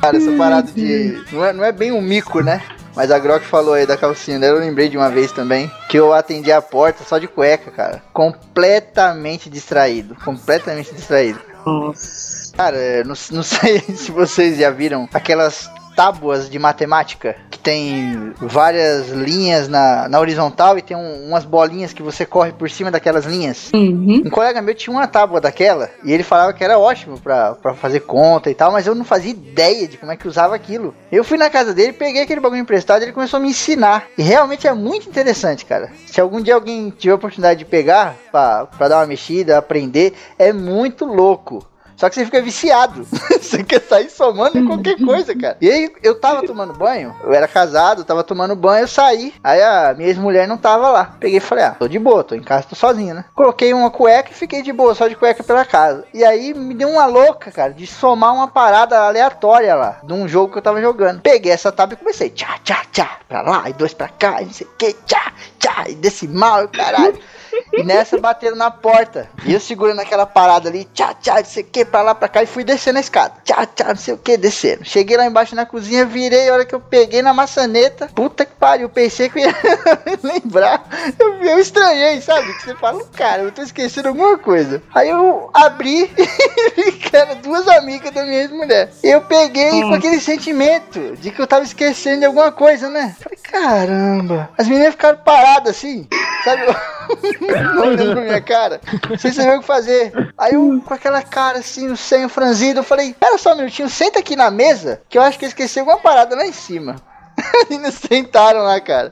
Cara, essa parada de. Não é, não é bem um mico, né? Mas a Grok falou aí da calcinha dela, eu lembrei de uma vez também que eu atendi a porta só de cueca, cara. Completamente distraído. Completamente distraído. Nossa. Cara, eu não, não sei se vocês já viram aquelas tábuas de matemática que tem várias linhas na, na horizontal e tem um- umas bolinhas que você corre por cima daquelas linhas. Uhum. Um colega meu tinha uma tábua daquela e ele falava que era ótimo pra fazer conta e tal, mas eu não fazia ideia de como é que usava aquilo. Eu fui na casa dele, peguei aquele bagulho emprestado e ele começou a me ensinar. E realmente é muito interessante, cara. Se algum dia alguém tiver a oportunidade de pegar pra dar uma mexida, aprender, é muito louco. Só que você fica viciado. você quer sair somando em qualquer coisa, cara. E aí eu tava tomando banho, eu era casado, tava tomando banho, eu saí. Aí a minha ex-mulher não tava lá. Peguei e falei, ah, tô de boa, tô em casa, tô sozinho, né? Coloquei uma cueca e fiquei de boa, só de cueca pela casa. E aí me deu uma louca, cara, de somar uma parada aleatória lá, de um jogo que eu tava jogando. Peguei essa tábua e comecei, tchá, tchá, tchá, pra lá, e dois pra cá, e não sei o que, tchá, tchá, e decimal, caralho. E nessa bateram na porta. E eu segurando aquela parada ali, tchá, tchá, não sei o que, pra lá, pra cá, e fui descendo a escada. Tchá, tchá, não sei o que, descendo. Cheguei lá embaixo na cozinha, virei, a hora que eu peguei na maçaneta, puta que pariu, pensei que eu ia lembrar. Eu, eu estranhei, sabe? Que você fala, cara, eu tô esquecendo alguma coisa. Aí eu abri e eram duas amigas da minha ex-mulher. Eu peguei com Hum. aquele sentimento de que eu tava esquecendo de alguma coisa, né? Falei, caramba. As meninas ficaram paradas assim, sabe? olhando pra minha cara, sem saber o que fazer. Aí eu, com aquela cara assim, o senho franzido, eu falei, pera só um minutinho, senta aqui na mesa, que eu acho que eu esqueci alguma parada lá em cima. Meninas sentaram lá, cara.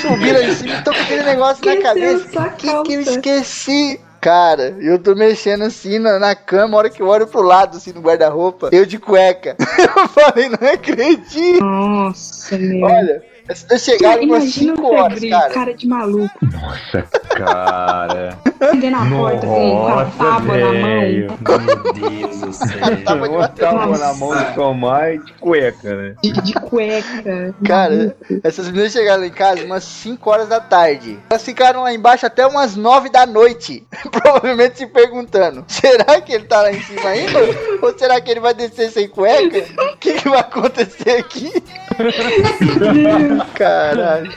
Subiram lá em cima e tô com aquele negócio na Esqueceu cabeça. que, que eu esqueci? Cara, eu tô mexendo assim na, na cama, a hora que eu olho pro lado, assim, no guarda-roupa, eu de cueca. Eu falei, não acredito. Nossa, meu. Olha, essas duas chegaram umas Imagina 5 o horas, Pedrinho, cara. cara de maluco, Nossa, cara. prendendo a porta com, com a tábua na mão. Meu Deus do céu. Tava de Uma tábua na mão do Tomar e de cueca, né? De, de cueca. Cara, essas meninas chegaram em casa umas 5 horas da tarde. Elas ficaram lá embaixo até umas 9 da noite. Provavelmente se perguntando: será que ele tá lá em cima ainda? Ou será que ele vai descer sem cueca? O que, que vai acontecer aqui? Caralho.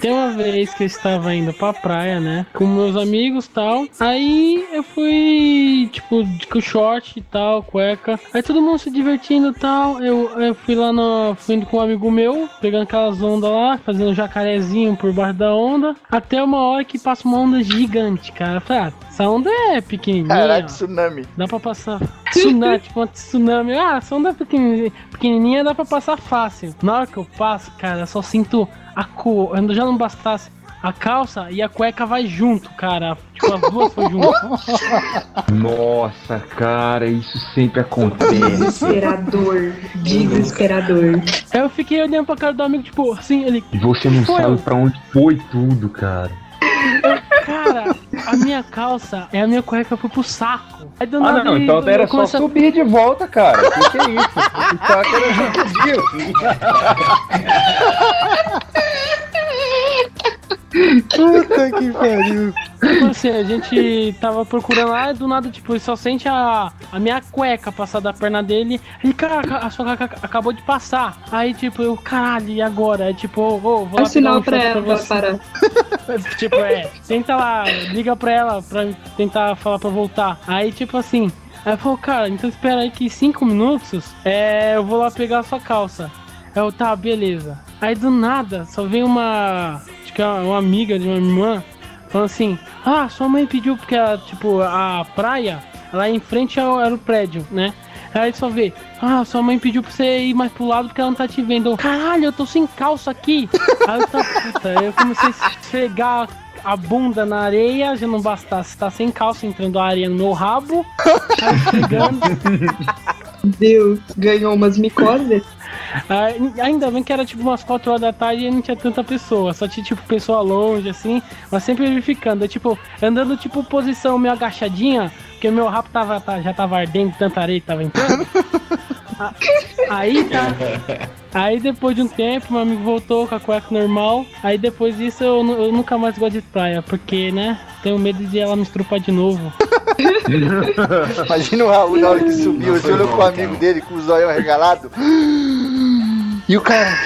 Tem uma vez que eu estava indo pra praia, né? Com meus amigos e tal. Aí eu fui, tipo, com short e tal, cueca. Aí todo mundo se divertindo e tal. Eu, eu fui lá no. Fui indo com um amigo meu, pegando aquelas ondas lá, fazendo jacarezinho por baixo da onda. Até uma hora que passa uma onda gigante, cara. Eu falei, ah, essa onda é pequenininha. Caralho, tsunami. Dá pra passar. Tsunami, tipo uma tsunami. Ah, essa onda pequenininha, pequenininha dá pra passar fácil. Na hora que eu passo, cara, eu só sinto a cor. Eu já não bastasse a calça e a cueca vai junto, cara. Tipo, as duas foi junto. Nossa, cara, isso sempre acontece. Desesperador. Desesperador. Aí eu fiquei olhando pra cara do amigo, tipo, assim, ele. E você não Foi. sabe pra onde foi tudo, cara. Minha calça e a minha cueca foi pro saco. Aí do Ah, nada não, então era só comecei a- subir de volta, cara. O que, que é isso? O saco era. Puta que pariu. Tipo assim, a gente tava procurando lá e do nada, tipo, ele só sente a, a minha cueca passar da perna dele. E, cara, a sua cueca acabou de passar. Aí, tipo, eu, caralho, e agora? Aí, tipo, ô, ô, vou lá um sinal pegar pra um ela pra parar. tipo, é, tenta lá, liga pra ela pra tentar falar pra voltar. Aí, tipo assim, aí falou, cara, então espera aí que 5 minutos é, eu vou lá pegar a sua calça. Aí eu, tá, beleza. Aí do nada, só vem uma. Que é uma amiga de uma irmã falando assim: Ah, sua mãe pediu porque, ela, tipo, a praia lá em frente era o prédio, né? Aí só vê, ah, sua mãe pediu pra você ir mais pro lado porque ela não tá te vendo. Eu, Caralho, eu tô sem calça aqui. Aí eu, tá, puta, eu comecei a esfregar a bunda na areia, já não bastasse tá sem calça entrando a areia no meu rabo. Aí esfregando. Deus, ganhou umas micoses. Aí, ainda bem que era tipo umas 4 horas da tarde e não tinha tanta pessoa, só tinha tipo pessoa longe assim, mas sempre verificando, eu, tipo, andando tipo posição meio agachadinha, porque meu rabo tava, tá- já tava ardendo, tanta areia que tava entrando. A- Aí tá. Aí depois de um tempo, meu amigo voltou com a cueca normal. Aí depois disso eu, eu nunca mais gosto de praia, porque, né? Tenho medo de ela me estrupar de novo. Imagina o Raul na hora que subiu, você olhou pro amigo dele com os olhos regalados. E o cara.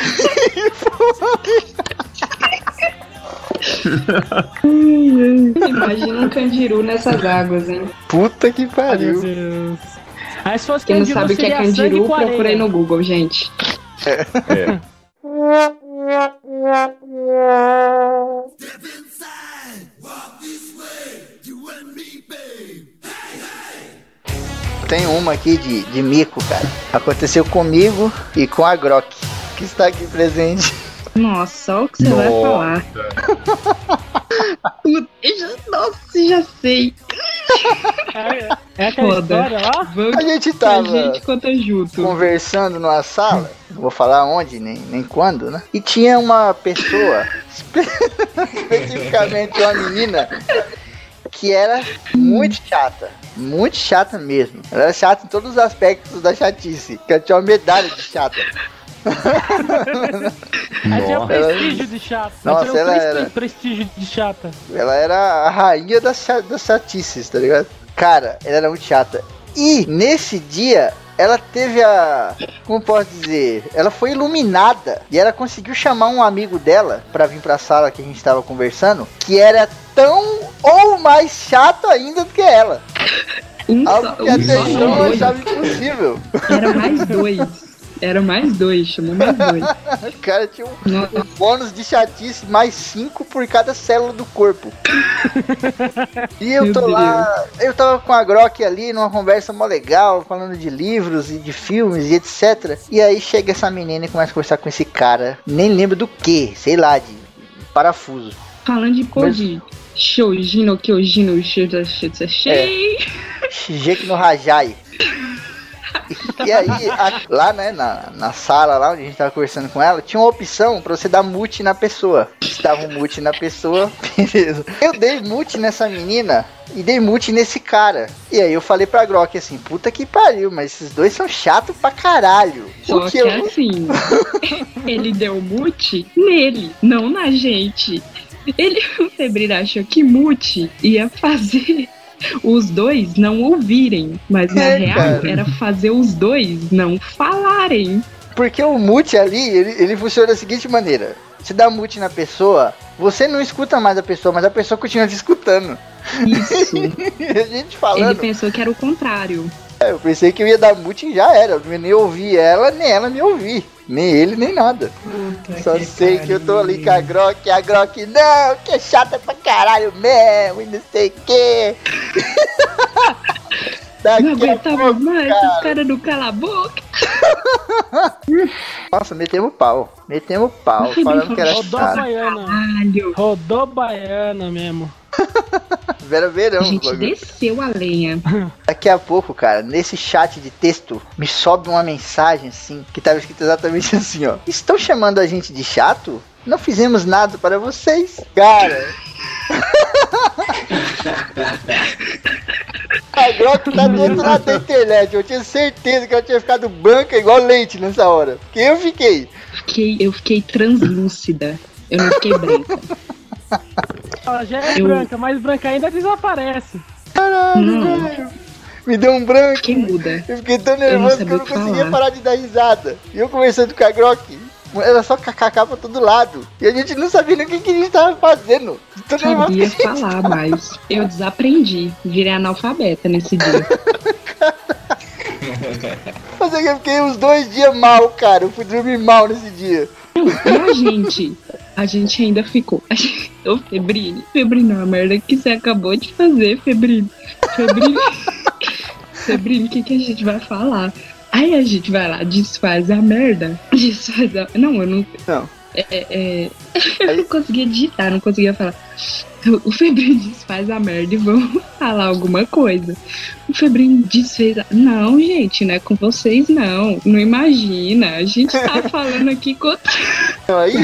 Imagina um candiru nessas águas, hein? Puta que Meu pariu. Deus. Aí se fosse Quem não sabe o que é candiru, procurei no Google, gente. É. Tem uma aqui de, de mico, cara. Aconteceu comigo e com a Grok, que está aqui presente. Nossa, olha o que você vai Nossa. falar. Eu já- Nossa, já sei. É, é aquela Foda. história lá? Vamos A gente que a tava gente conta junto. conversando numa sala, não vou falar onde, nem, nem quando, né? E tinha uma pessoa, espe- especificamente uma menina, que era muito chata. Muito chata mesmo. Ela era chata em todos os aspectos da chatice. Que ela tinha uma medalha de chata. Aí tinha prestígio de chata. Nossa, Ela tinha ela era- prestígio de chata. Ela era a rainha das, cha- das chatices, tá ligado? Cara, ela era muito chata. E nesse dia, ela teve a. Como posso dizer? Ela foi iluminada. E ela conseguiu chamar um amigo dela pra vir pra sala que a gente tava conversando. Que era tão ou mais chato ainda do que ela. Um Algo que um até só então eu achava impossível. Era mais dois. Era mais dois, chamou mais dois. O cara tinha um, Nossa, bônus de chatice mais 5 por cada célula do corpo. E eu Meu tô lá, eu tava com a Grok ali numa conversa mó legal, falando de livros e de filmes e etc. E aí chega essa menina e começa a conversar com esse cara, nem lembro do que, sei lá, de parafuso. falando de cor de Shoujino, Kyojino, Shuda, Shuda, Shei. Shigeki no Hajai. E aí, a- lá, né, na, na sala lá onde a gente tava conversando com ela, tinha uma opção pra você dar mute na pessoa. Se dava um mute na pessoa, beleza. Eu dei mute nessa menina e dei mute nesse cara. E aí eu falei pra Grok assim, puta que pariu, mas esses dois são chatos pra caralho. Só Porque que eu, assim, ele deu mute nele, não na gente. Ele, o Febril achou que mute ia fazer os dois não ouvirem, mas na É, real cara. era fazer os dois não falarem. porque o mute ali, ele, ele funciona da seguinte maneira. Você dá mute na pessoa, você não escuta mais a pessoa, mas a pessoa continua te escutando. Isso. A gente Ele falando. pensou que era o contrário. É, eu pensei que eu ia dar mute e já era. Eu nem ouvir ela, nem ela me ouvir. Nem ele, nem nada. Só sei que eu tô ali com a Grok, e a Grok, não, que é chata pra caralho mesmo, e não sei o quê. Daqui Não aguentava pouco, mais, cara. os caras não calam a boca. Nossa, metemos pau. Metemos pau. Falando que era Rodou chato. baiana. Caralho. Rodou baiana mesmo. Era verão. A gente desceu a lenha. Daqui a pouco, cara, nesse chat de texto, me sobe uma mensagem assim, que tava escrito exatamente assim, ó. Estão chamando a gente de chato? Não fizemos nada para vocês. Cara. a Grok tá do outro lado da internet. Eu tinha certeza que ela tinha ficado branca igual leite nessa hora. Porque eu fiquei. Fiquei, eu fiquei translúcida. Eu não fiquei branca. Ela já é Eu- branca, mas branca ainda desaparece. Caralho, velho. Me deu um branco. Fiquei muda. Eu fiquei tão nervoso que eu não que conseguia falar. parar de dar risada. E eu conversando com a Grok, era só kkk pra todo lado. E a gente não sabia nem o que, que a gente tava fazendo. Tô que Sabia falar mais. Eu desaprendi. Virei analfabeta nesse dia. Mas é que eu fiquei uns dois dias mal, cara. Eu fui dormir mal nesse dia. E a gente? A gente ainda ficou. A. Ô, Febrine. Febrine, é uma merda que você acabou de fazer, Febrine. Febrine. Febrine, o que, que a gente vai falar? Aí a gente vai lá, desfaz a merda. Desfaz a. Não, eu não. Não. É, é, é, Eu não conseguia digitar, não conseguia falar. O Febrine desfaz a merda e vamos falar alguma coisa. O Febrine desfez a... Não, gente, não é com vocês, não. Não imagina. A gente tá falando aqui com aí,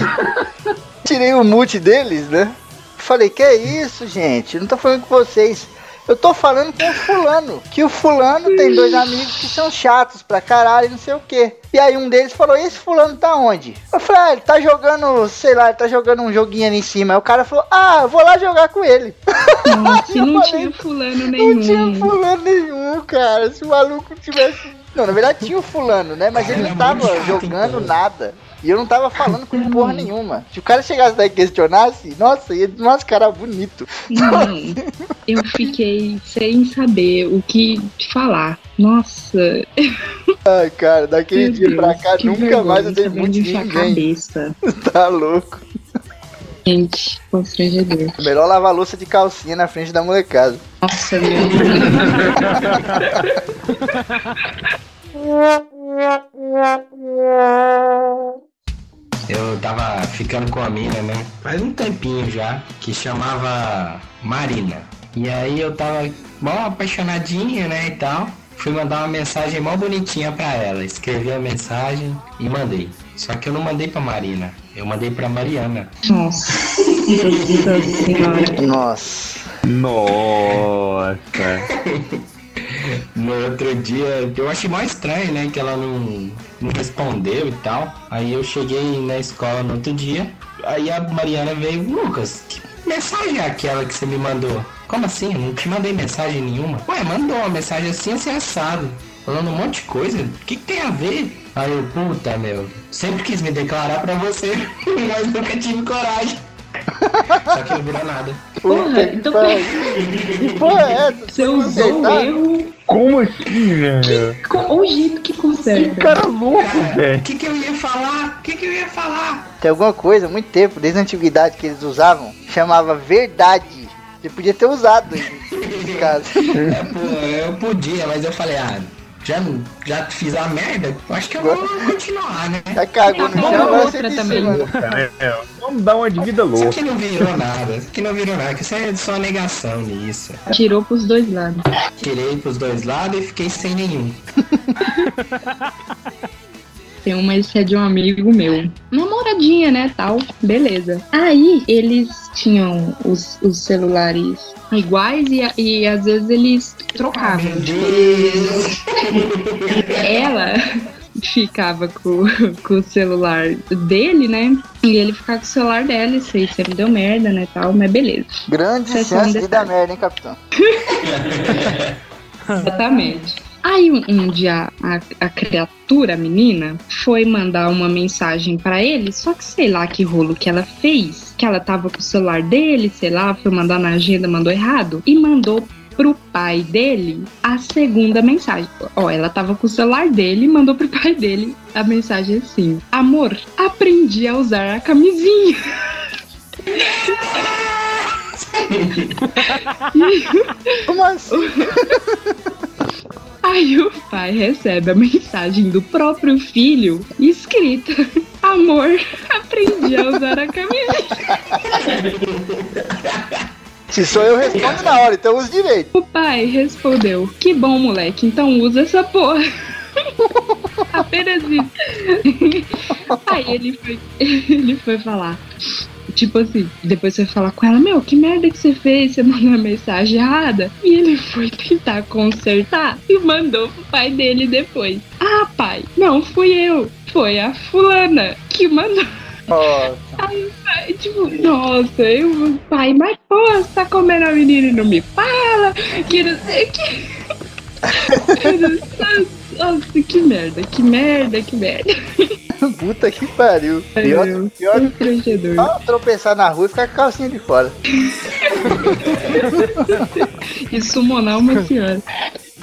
tirei o mute deles, né? Falei, que é isso, gente? Não tô falando com vocês. Eu tô falando com o fulano. Que o fulano tem dois amigos que são chatos pra caralho e não sei o quê. E aí um deles falou, esse fulano tá onde? Eu falei, ah, ele tá jogando, sei lá, ele tá jogando um joguinho ali em cima. Aí o cara falou, ah, eu vou lá jogar com ele. Nossa, não falei, tinha fulano Não tinha nenhum. fulano nenhum, cara. Se o maluco tivesse. Não, na verdade tinha o fulano, né? Mas ele não é tava chato, jogando nada. E eu não tava falando com porra nenhuma. Se o cara chegasse daí e questionasse, nossa, ia desmascarar bonito. Não, eu fiquei sem saber o que falar. Nossa, Ai, cara, daquele meu dia Deus, pra cá, nunca vergonha, mais eu dei muito de ninguém. cabeça. Tá louco. Gente, constrangedor. Melhor lavar louça de calcinha na frente da molecada. Nossa, meu Eu tava ficando com a mina, né? Faz um tempinho já, que chamava Marina. E aí eu tava mó apaixonadinha, né, e tal. Fui mandar uma mensagem mó bonitinha pra ela. Escrevi a mensagem e mandei. Só que eu não mandei pra Marina, eu mandei pra Mariana. Nossa, Nossa senhora. Nossa. No outro dia, eu achei mó estranho, né? Que ela não, não respondeu e tal. Aí eu cheguei na escola no outro dia. Aí a Mariana veio, Lucas, que mensagem é aquela que você me mandou? Como assim? Eu não te mandei mensagem nenhuma. Ué, mandou uma mensagem assim, assim, assado. Falando um monte de coisa. O que, que tem a ver? Aí eu, puta, meu. Sempre quis me declarar pra você, mas nunca tive coragem. Só que não virou nada. Porra, que então-. Que porra é essa? Você usou o erro Como assim, velho? com o jeito que Que conserta. cara louco, Cara, o velho. que, que eu ia falar? O que, que eu ia falar? Tem alguma coisa, há muito tempo, desde a antiguidade que eles usavam, chamava verdade. Você podia ter usado nesse caso. É, pô, eu podia, mas eu falei, ah, já, já fiz a merda, eu acho que eu vou continuar, né? Já cagou no chão, agora você também. vamos dar uma de vida Isso louca. aqui não virou nada, isso aqui não virou nada, isso é só negação nisso. Tirou pros dois lados. Tirei pros dois lados e fiquei sem nenhum. Tem uma esse é de um amigo meu. Namoradinha, né, tal. Beleza. Aí, eles tinham os, os celulares iguais e, e às vezes eles trocavam. Ela ficava com, com o celular dele, né? E ele ficava com o celular dela. Isso aí sempre deu merda, né, tal. Mas beleza. Grande é um chance de dar merda, hein, capitão? Exatamente. Aí um, um dia a, a criatura, a menina, foi mandar uma mensagem pra ele, só que sei lá que rolo que ela fez, que ela tava com o celular dele, sei lá, foi mandar na agenda, mandou errado, e mandou pro pai dele a segunda mensagem. Ó, ela tava com o celular dele e mandou pro pai dele a mensagem assim: Amor, aprendi a usar a camisinha. Como assim? Aí o pai recebe a mensagem do próprio filho escrita: Amor, aprendi a usar a camiseta. Se sou eu, respondo na hora, então usa direito. O pai respondeu: Que bom, moleque, então usa essa porra. Apenas isso. Aí ele foi, ele foi falar. Tipo assim, depois você falar com ela, meu, que merda que você fez? Você mandou uma mensagem errada. E ele foi tentar consertar e mandou pro pai dele depois. Ah, pai, não fui eu. Foi a fulana que mandou. Nossa. Aí tipo, nossa, eu, pai, mas pô, você tá comendo a menina e não me fala, que não sei o que. Nossa, que merda, que merda, que merda. Puta que pariu. Pior, Meu, pior que só tropeçar na rua e ficar com a calcinha de fora. E summonar uma senhora.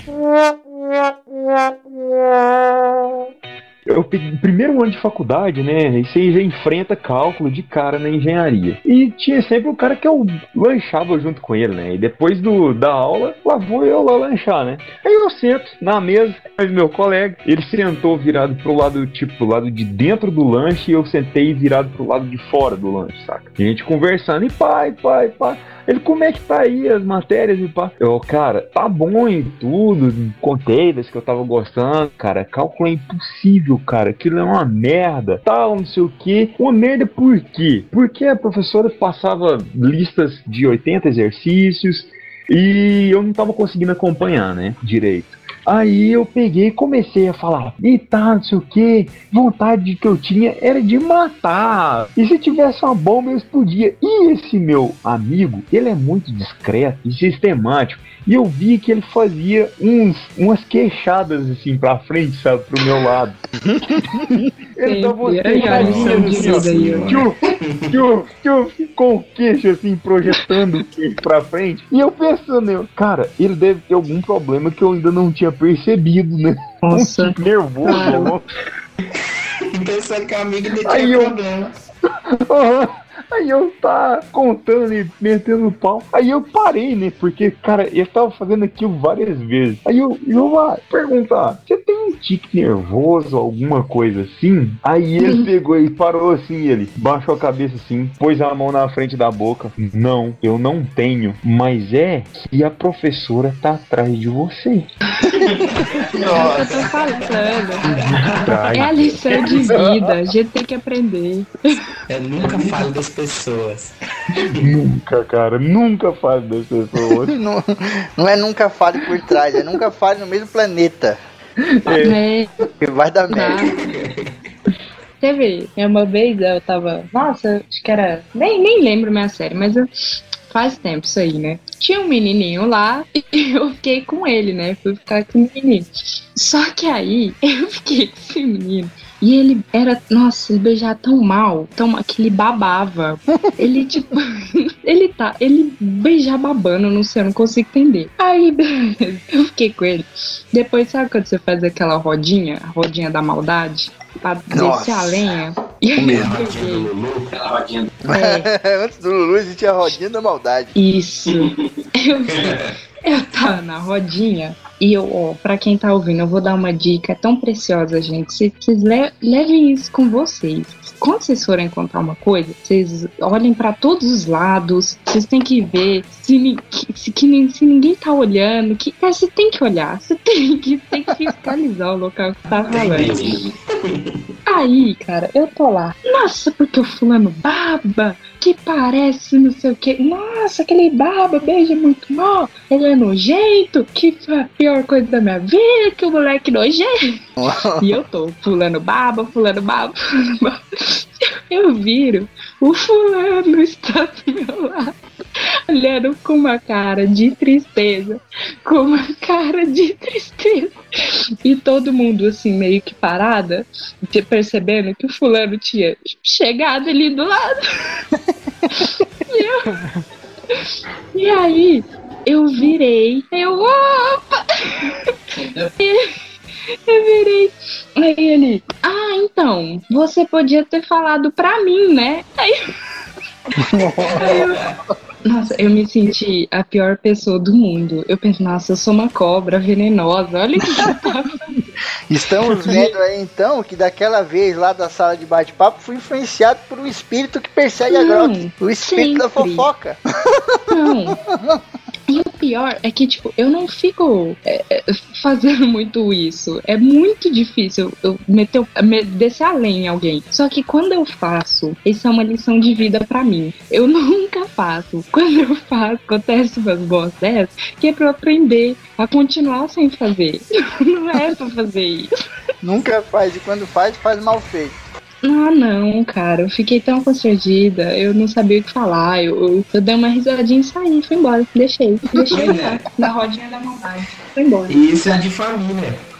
Eu peguei primeiro ano de faculdade, né? E você já enfrenta cálculo de cara na engenharia. E tinha sempre o cara que eu lanchava junto com ele, né? E depois do, da aula, lá vou eu lá lanchar, né? Aí eu sento na mesa, mas meu colega, ele sentou virado pro lado, tipo, pro lado de dentro do lanche e eu sentei virado pro lado de fora do lanche, saca? E a gente conversando, e pai, pai, pai. Ele, como é que tá aí as matérias e pá? Eu, cara, tá bom em tudo, contei das que eu tava gostando, cara, cálculo é impossível, cara, aquilo é uma merda, tal, não sei o que. Uma merda por quê? Porque a professora passava listas de 80 exercícios e eu não tava conseguindo acompanhar, né, direito. Aí eu peguei e comecei a falar, e tá, não sei o que, vontade que eu tinha era de matar. E se tivesse uma bomba eu explodia. E esse meu amigo, ele é muito discreto e sistemático. E eu vi que ele fazia uns, umas queixadas assim pra frente, sabe, pro meu lado. ele tava Sempre. Aí, a lição de vida aí, ó. tchuf, tchuf, tchuf, com o queixo assim, projetando o queixo pra frente. E eu pensando, eu, cara, ele deve ter algum problema que eu ainda não tinha percebido, né? Nossa. Um tique nervoso, louco. Pensando que o amigo dele Aí tinha eu- problema. Aí eu tá contando e metendo o pau. Aí eu parei, né? Porque, cara, eu tava fazendo aquilo várias vezes. Aí eu, eu vou perguntar: você tem um tique nervoso, alguma coisa assim? Aí ele pegou e parou assim, ele baixou a cabeça assim, pôs a mão na frente da boca. Não, eu não tenho. Mas é que a professora tá atrás de você. É que eu tô falando. É a lição de vida, a gente tem que aprender. Eu nunca falo das pessoas. Nunca, cara, nunca faz das pessoas. Não, não é nunca fale por trás, é nunca fale no mesmo planeta. É, vai dar Tá. merda. Teve é uma vez eu tava. Nossa, acho que era. Nem, nem lembro minha série, mas eu- faz tempo isso aí, né? Tinha um menininho lá e eu fiquei com ele, né? Fui ficar com o menino. Só que aí eu fiquei com esse menino. E ele era, nossa, ele beijava tão mal, tão mal, que ele babava. Ele, tipo, ele tá, ele beijava babando, não sei, eu não consigo entender. Aí, beleza, eu fiquei com ele. Depois, sabe quando você faz aquela rodinha, a rodinha da maldade? Pra descer a lenha? E aí eu peguei. Lulu, aquela rodinha do É, Antes do Lulu existia a rodinha da maldade. Isso. Eu, eu tava na rodinha e eu, ó, pra quem tá ouvindo, eu vou dar uma dica tão preciosa, gente. Vocês le- levem isso com vocês. Quando vocês forem encontrar uma coisa, vocês olhem pra todos os lados. Vocês têm que ver se, se, que se ninguém tá olhando. Que, é, você tem que olhar. Você tem que, tem que fiscalizar o local que tá falando. Aí, cara, eu tô lá. Nossa, porque o fulano baba, que parece não sei o que. Nossa, aquele baba, beija muito mal. Ele é nojento, que a pior coisa da minha vida, que o moleque nojento. e eu tô fulano baba, fulano baba, fulano baba. Eu viro, o fulano está do meu lado. Olhando com uma cara de tristeza, com uma cara de tristeza. E todo mundo assim, meio que parada, percebendo que o fulano tinha chegado ali do lado. e, eu... e aí, eu virei, eu, opa! Eu virei. Aí ele, ah, então, você podia ter falado pra mim, né? Aí, aí eu, Nossa, eu me senti a pior pessoa do mundo. Eu pensei, nossa, eu sou uma cobra venenosa. Olha que. Estamos vendo aí então que daquela vez lá da sala de bate-papo fui influenciado por um espírito que persegue a Não, Grok. O espírito da sempre. fofoca. Não. Pior é que, tipo, eu não fico é, é, fazendo muito isso. É muito difícil eu meter, me- descer além em alguém. Só que quando eu faço, isso é uma lição de vida pra mim. Eu nunca faço. Quando eu faço, acontece umas boas dessas, que é pra eu aprender a continuar sem fazer. Não é pra fazer isso. Nunca faz, e quando faz, faz mal feito. Ah, não, cara. Eu fiquei tão constrangida. Eu não sabia o que falar. Eu, eu, eu dei uma risadinha e saí. Fui embora. Deixei. Deixei é. Na rodinha da maldade. Fui embora. E isso é de família.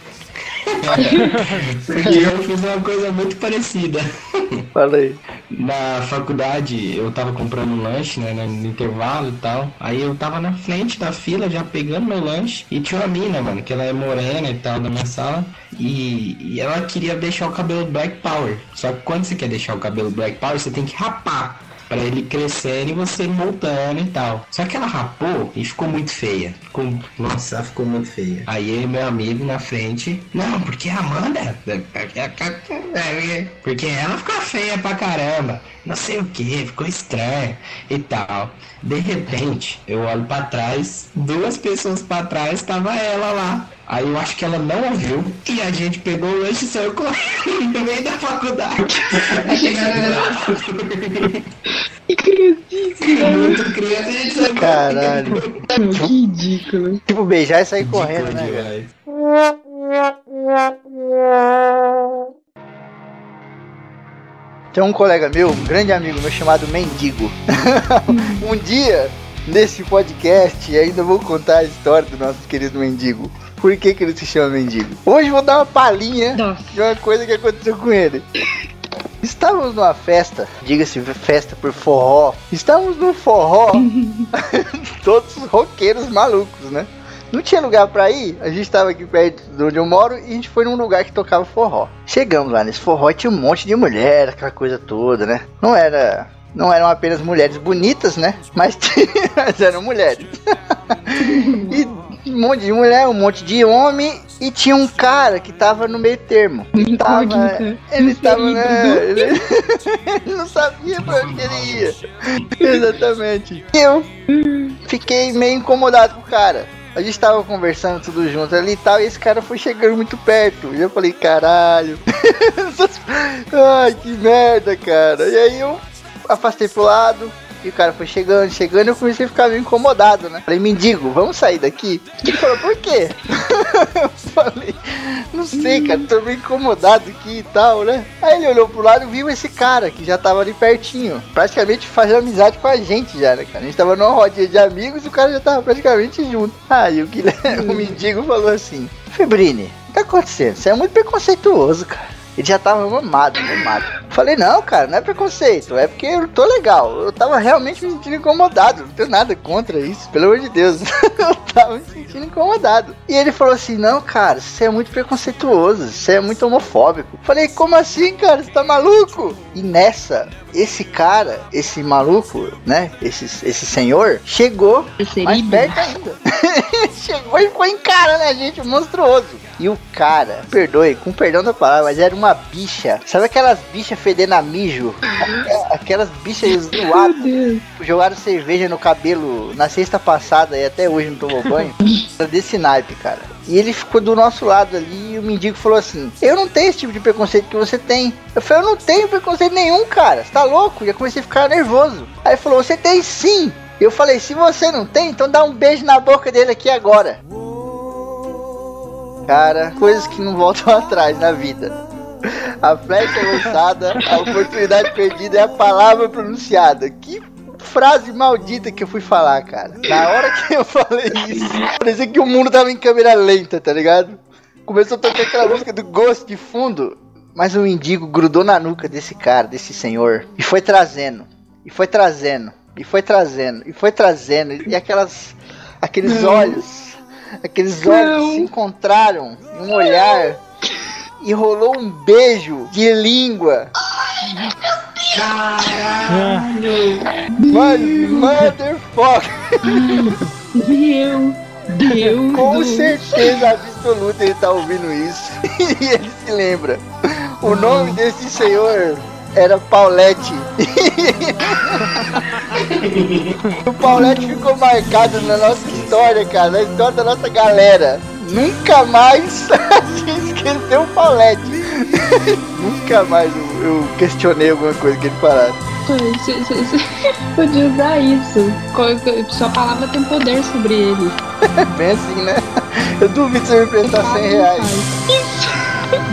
Porque eu fiz uma coisa muito parecida. Falei. Na faculdade eu tava comprando um lanche, né, no intervalo e tal. Aí eu tava na frente da fila já pegando meu lanche e tinha uma mina, mano, que ela é morena e tal, na minha sala. E, e ela queria deixar o cabelo Black Power. Só que quando você quer deixar o cabelo Black Power, você tem que rapar. Pra ele crescer e você ir voltando e tal. Só que ela rapou e ficou muito feia. Ficou... Nossa, ela ficou muito feia. Aí eu e meu amigo na frente. Não, porque a Amanda. Porque ela ficou feia pra caramba. Não sei o que, ficou estranho e tal. De repente, eu olho pra trás, duas pessoas pra trás, tava ela lá. Aí eu acho que ela não ouviu e a gente pegou o lanche e saiu correndo no meio da faculdade. Aí chegaram lá. Que criancinha. Muito criança, a gente saiu Caralho. Que ridículo. Tipo, beijar e sair correndo, né, cara? Tem um colega meu, um grande amigo meu chamado Mendigo. um dia, nesse podcast, ainda vou contar a história do nosso querido Mendigo. Por que, que ele se chama Mendigo? Hoje eu vou dar uma palhinha Nossa. de uma coisa que aconteceu com ele. Estávamos numa festa, diga-se festa por forró. Estávamos num forró, todos roqueiros malucos, né? Não tinha lugar pra ir, a gente estava aqui perto de onde eu moro e a gente foi num lugar que tocava forró. Chegamos lá nesse forró e tinha um monte de mulher, aquela coisa toda, né? Não era. Não eram apenas mulheres bonitas, né? Mas, mas eram mulheres. e um monte de mulher, um monte de homem e tinha um cara que tava no meio termo. Ele tava, Incógnita. ele tava, né? Ele não sabia pra onde ele ia. Exatamente. E eu fiquei meio incomodado com o cara. A gente tava conversando tudo junto ali e tal, e esse cara foi chegando muito perto. E eu falei, caralho. Ai, que merda, cara. E aí eu afastei pro lado. E o cara foi chegando, chegando, e eu comecei a ficar meio incomodado, né? Falei, mendigo, vamos sair daqui? Ele falou, por quê? eu falei, não sei, cara, tô meio incomodado aqui e tal, né? Aí ele olhou pro lado e viu esse cara que já tava ali pertinho, praticamente fazendo amizade com a gente já, né, cara? A gente tava numa rodinha de amigos e o cara já tava praticamente junto. Aí o, Guilherme, o mendigo falou assim: Febrine, o que tá acontecendo? Você é muito preconceituoso, cara. Ele já tava mamado, mamado. Falei, não, cara, não é preconceito, é porque eu tô legal. Eu tava realmente me sentindo incomodado. Não tenho nada contra isso, pelo amor de Deus. eu tava me sentindo incomodado. E ele falou assim: não, cara, você é muito preconceituoso, você é muito homofóbico. Falei, como assim, cara? Você tá maluco? E nessa, esse cara, esse maluco, né? Esse, esse senhor, chegou mais perto ainda. Chegou e foi encarando a gente, monstruoso. E o cara, perdoe, com perdão da palavra, mas era uma bicha. Sabe aquelas bichas fedendo a mijo? Aqu- Aquelas bichas zoadas. Jogaram cerveja no cabelo na sexta passada e até hoje não tomou banho. Era desse naipe, cara. E ele ficou do nosso lado ali e o mendigo falou assim: Eu não tenho esse tipo de preconceito que você tem. Eu falei: Eu não tenho preconceito nenhum, cara. Você tá louco? Já comecei a ficar nervoso. Aí ele falou: Você tem sim. Eu falei: Se você não tem, então dá um beijo na boca dele aqui agora. Cara, coisas que não voltam atrás na vida. A flecha lançada, a oportunidade perdida é a palavra pronunciada. Que frase maldita que eu fui falar, cara. Na hora que eu falei isso, parecia que o mundo tava em câmera lenta, tá ligado? Começou a tocar aquela música do Ghost de fundo, mas o mendigo grudou na nuca desse cara, desse senhor, e foi trazendo, e foi trazendo, e foi trazendo, e foi trazendo, e aquelas, aqueles olhos, aqueles olhos se encontraram em um olhar e rolou um beijo de língua. Mas, motherfucker, Meu Deus com certeza absoluta ele tá ouvindo isso. e ele se lembra. O nome desse senhor era Paulette. o Paulette ficou marcado na nossa história, cara, na história da nossa galera. Nunca mais esqueceu o Paulette. Nunca mais eu, eu questionei alguma coisa que ele você Podia usar isso. Sua palavra tem poder sobre ele. Bem assim, né? Eu duvido você me prestar 100 reais.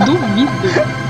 Duvido.